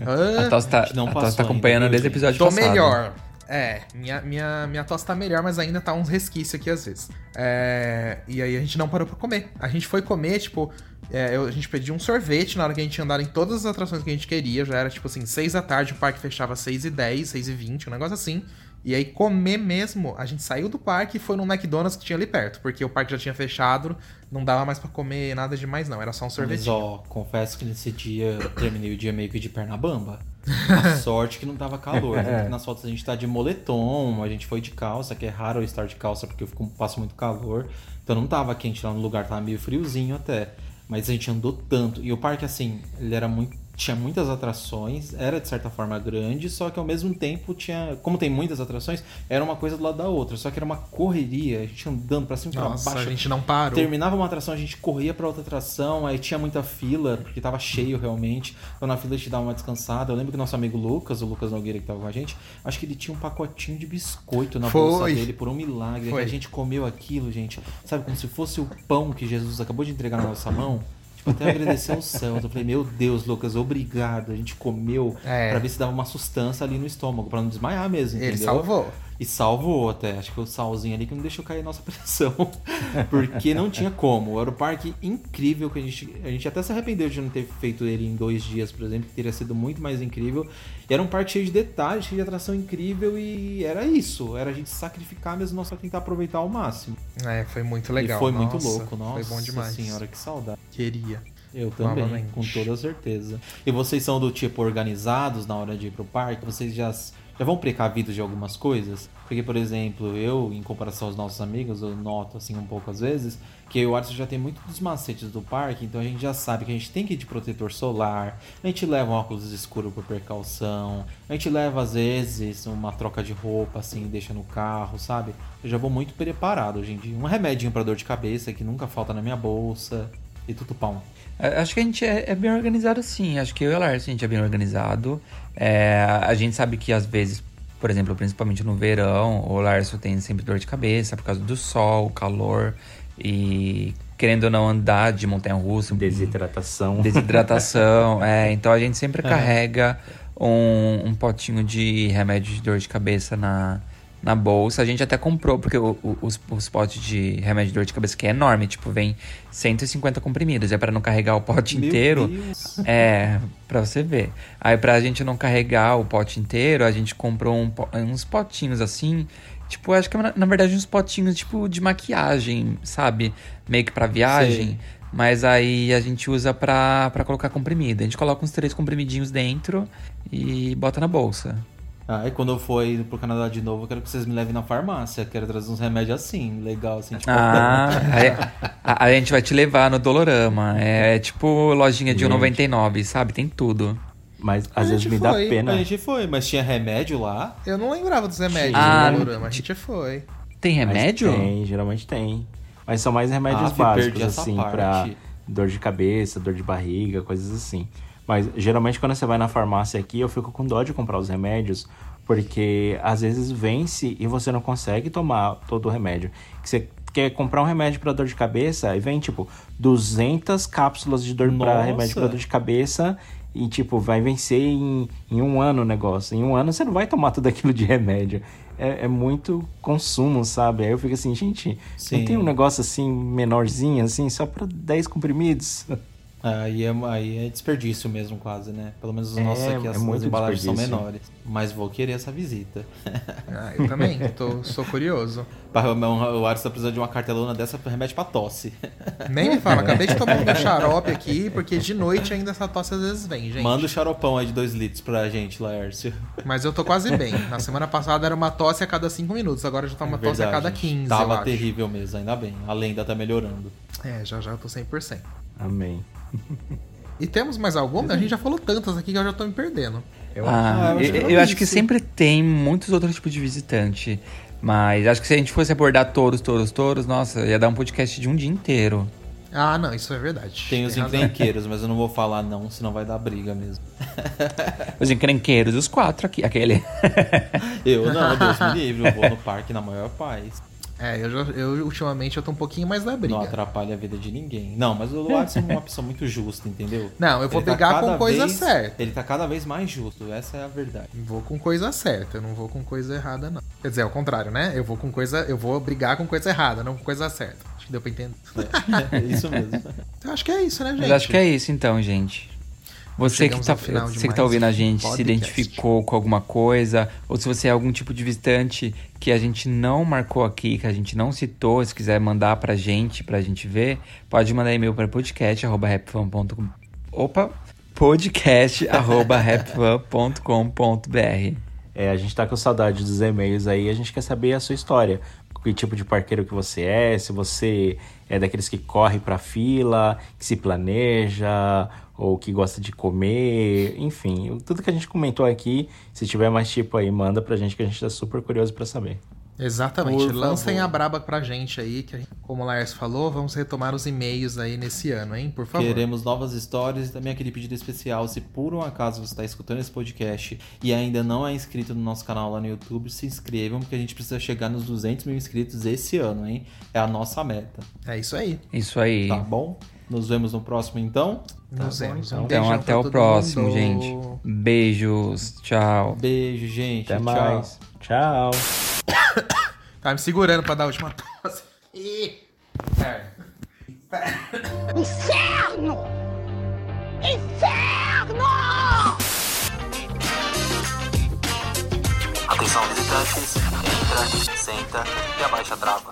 Ah, A tosse tá, gente não a tosse passou tá acompanhando ainda, desde o episódio Tô passado. melhor. É, minha, minha, minha tosse tá melhor, mas ainda tá uns resquícios aqui às vezes. É, e aí a gente não parou pra comer. A gente foi comer, tipo, é, eu- a gente pediu um sorvete na hora que a gente andar em todas as atrações que a gente queria. Já era tipo assim, 6 da tarde, o parque fechava 6 e 10, 6 e 20, um negócio assim. E aí, comer mesmo, a gente saiu do parque e foi num McDonald's que tinha ali perto, porque o parque já tinha fechado, não dava mais pra comer nada demais, não, era só um Mas, sorvetinho. ó, confesso que nesse dia eu terminei o dia meio que de perna bamba. A sorte que não tava calor. Que nas fotos a gente tá de moletom, a gente foi de calça, que é raro eu estar de calça porque eu fico, passo muito calor. Então não tava quente lá no lugar, tava meio friozinho até. Mas a gente andou tanto. E o parque, assim, ele era muito. Tinha muitas atrações, era de certa forma grande, só que ao mesmo tempo tinha. Como tem muitas atrações, era uma coisa do lado da outra. Só que era uma correria, a gente andando pra cima e pra baixo. a gente não parou. Terminava uma atração, a gente corria pra outra atração, aí tinha muita fila, porque tava cheio realmente. Então na fila a gente dava uma descansada. Eu lembro que nosso amigo Lucas, o Lucas Nogueira que tava com a gente, acho que ele tinha um pacotinho de biscoito na Foi. bolsa dele por um milagre. A gente comeu aquilo, gente. Sabe, como se fosse o pão que Jesus acabou de entregar na nossa mão. Tipo, até agradecer ao céu. Eu falei, meu Deus, Lucas, obrigado. A gente comeu É. pra ver se dava uma sustância ali no estômago, pra não desmaiar mesmo. Ele entendeu? salvou. E salvou até. Acho que foi o salzinho ali que não deixou cair a nossa pressão. Porque não tinha como. Era um parque incrível que a gente. A gente até se arrependeu de não ter feito ele em dois dias, por exemplo, que teria sido muito mais incrível. E era um parque cheio de detalhes, cheio de atração incrível. E era isso. Era a gente sacrificar mesmo nossa tentar aproveitar ao máximo. É, foi muito legal. E foi muito Nossa, louco, nossa. Foi bom demais. Senhora, que saudade. Queria. Eu também, Novamente. com toda certeza. E vocês são do tipo organizados na hora de ir pro parque? Vocês já, já vão precavidos de algumas coisas? Porque, por exemplo, eu, em comparação aos nossos amigos, eu noto assim um pouco às vezes que o Arthur já tem muito dos macetes do parque, então a gente já sabe que a gente tem que ir de protetor solar, a gente leva um óculos escuro por precaução, a gente leva às vezes uma troca de roupa assim, deixa no carro, sabe? Eu já vou muito preparado hoje em dia. Um remedinho pra dor de cabeça que nunca falta na minha bolsa e tudo pão. A- Acho que a gente é, é bem organizado sim. Acho que eu e o Lars, a gente é bem organizado. É, a gente sabe que às vezes, por exemplo, principalmente no verão, o Lars tem sempre dor de cabeça por causa do sol, calor e querendo ou não andar de montanha-russa. Desidratação. Desidratação, é. Então a gente sempre carrega um, um potinho de remédio de dor de cabeça na, na bolsa. A gente até comprou, porque o- o- os, os potes de remédio de dor de cabeça que é enorme, tipo, vem 150 comprimidos. É para não carregar o pote Meu inteiro. Deus. É, pra você ver. Aí pra gente não carregar o pote inteiro, a gente comprou um uns potinhos assim. Tipo, acho que na, na verdade uns potinhos tipo de maquiagem, sabe? Meio que pra viagem. Sei. Mas aí a gente usa pra, pra colocar comprimido. A gente coloca uns três comprimidinhos dentro e bota na bolsa. Ah, e quando eu for ir pro Canadá de novo, eu quero que vocês me levem na farmácia. Quero trazer uns remédios assim, legal, assim, tipo. Ah, aí, a, a gente vai te levar no Dolorama. É, tipo lojinha de Gente. 1,99, sabe? Tem tudo. Mas A às vezes gente me dá foi, pena. A gente foi, mas tinha remédio lá. Eu não lembrava dos remédios Ah, do Panorama. A gente foi. Tem Mas remédio? Tem, geralmente tem. Mas são mais remédios Ah, básicos, assim, parte. pra dor de cabeça, dor de barriga, coisas assim. Mas geralmente quando você vai na farmácia aqui, eu fico com dó de comprar os remédios, porque às vezes vence e você não consegue tomar todo o remédio. Que você quer comprar um remédio pra dor de cabeça e vem tipo 200 cápsulas de dor para remédio pra dor de cabeça e tipo vai vencer em, em um ano o negócio. Em um ano você não vai tomar tudo aquilo de remédio. É, é muito consumo, sabe? Aí eu fico assim, gente, Sim. não tem um negócio assim menorzinho assim só pra 10 comprimidos? Aí é, aí é desperdício mesmo, quase, né? Pelo menos os É, nossos aqui, é as, muito as embalagens são menores. Mas vou querer essa visita. Ah, eu também. tô, sou curioso. O Aris tá precisando de uma cartelona dessa pra remédio pra tosse. Nem me fala, acabei de tomar um xarope aqui, porque de noite ainda essa tosse às vezes vem, gente. Manda o xaropão aí de 2 litros pra gente, Laércio. Mas eu tô quase bem. Na semana passada era uma tosse a cada 5 minutos, agora já tá uma tosse a Verdade. cada 15, eu Tava acho. terrível mesmo, ainda bem. A lenda tá melhorando. É, já já eu tô 100%. Amém. E temos mais alguma? A gente já falou tantas aqui que eu já tô me perdendo. Eu Ah, Ah, eu eu, acho que acho sempre tem muitos outros tipos de visitante. Mas acho que se a gente fosse abordar todos, todos, todos, nossa, ia dar um podcast de um dia inteiro. Ah, não, isso é verdade. Tem os encrenqueiros, mas eu não vou falar não, senão vai dar briga mesmo. Os encrenqueiros, os quatro aqui, aquele. Eu não, Deus me livre, eu vou no parque na maior paz. É, eu, já, eu ultimamente eu tô um pouquinho mais da briga. Não atrapalha a vida de ninguém. Não, mas o Alisson é uma pessoa muito justa, entendeu? Não, eu vou Ele tá brigar com cada coisa vez- certa. Ele tá cada vez mais justo, essa é a verdade. Vou com coisa certa, eu não vou com coisa errada, não. Quer dizer, ao contrário, né? Eu vou com coisa. Eu vou brigar com coisa errada, não com coisa certa. Acho que deu pra entender. É isso mesmo. Eu acho que é isso, né, gente? Mas acho que é isso então, gente. Você que, Chegamos tá, você que mais tá ouvindo a gente se podcast. identificou com alguma coisa, ou se você é algum tipo de visitante que a gente não marcou aqui, que a gente não citou, se quiser mandar pra gente, pra gente ver, pode mandar e-mail para podcast@rapfan.com. Opa, podcast@rapfan.com.br. É, a gente tá com saudade dos e-mails aí, a gente quer saber a sua história. Que tipo de parqueiro que você é, se você é daqueles que corre pra fila, que se planeja, ou que gosta de comer, enfim, tudo que a gente comentou aqui, se tiver mais tipo aí, manda pra gente que a gente tá super curioso pra saber. Exatamente. Por Lancem favor. a braba pra gente aí, que como o Lars falou, vamos retomar os e-mails aí nesse ano, hein? Por favor. Queremos novas histórias e também aquele pedido especial. Se por um acaso você está escutando esse podcast e ainda não é inscrito no nosso canal lá no YouTube, se inscrevam, porque a gente precisa chegar nos 200 mil inscritos esse ano, hein? É a nossa meta, É isso aí. Isso aí. tá bom? Nos vemos no próximo então. Nos vemos. Então beijão até o próximo, mundo. gente. Beijos, tchau. Beijo, gente. Até Tchau. mais. Tchau. Tá me segurando pra dar a última tosse. Ih. É. Atenção visitantes, entra, senta e abaixa a trava.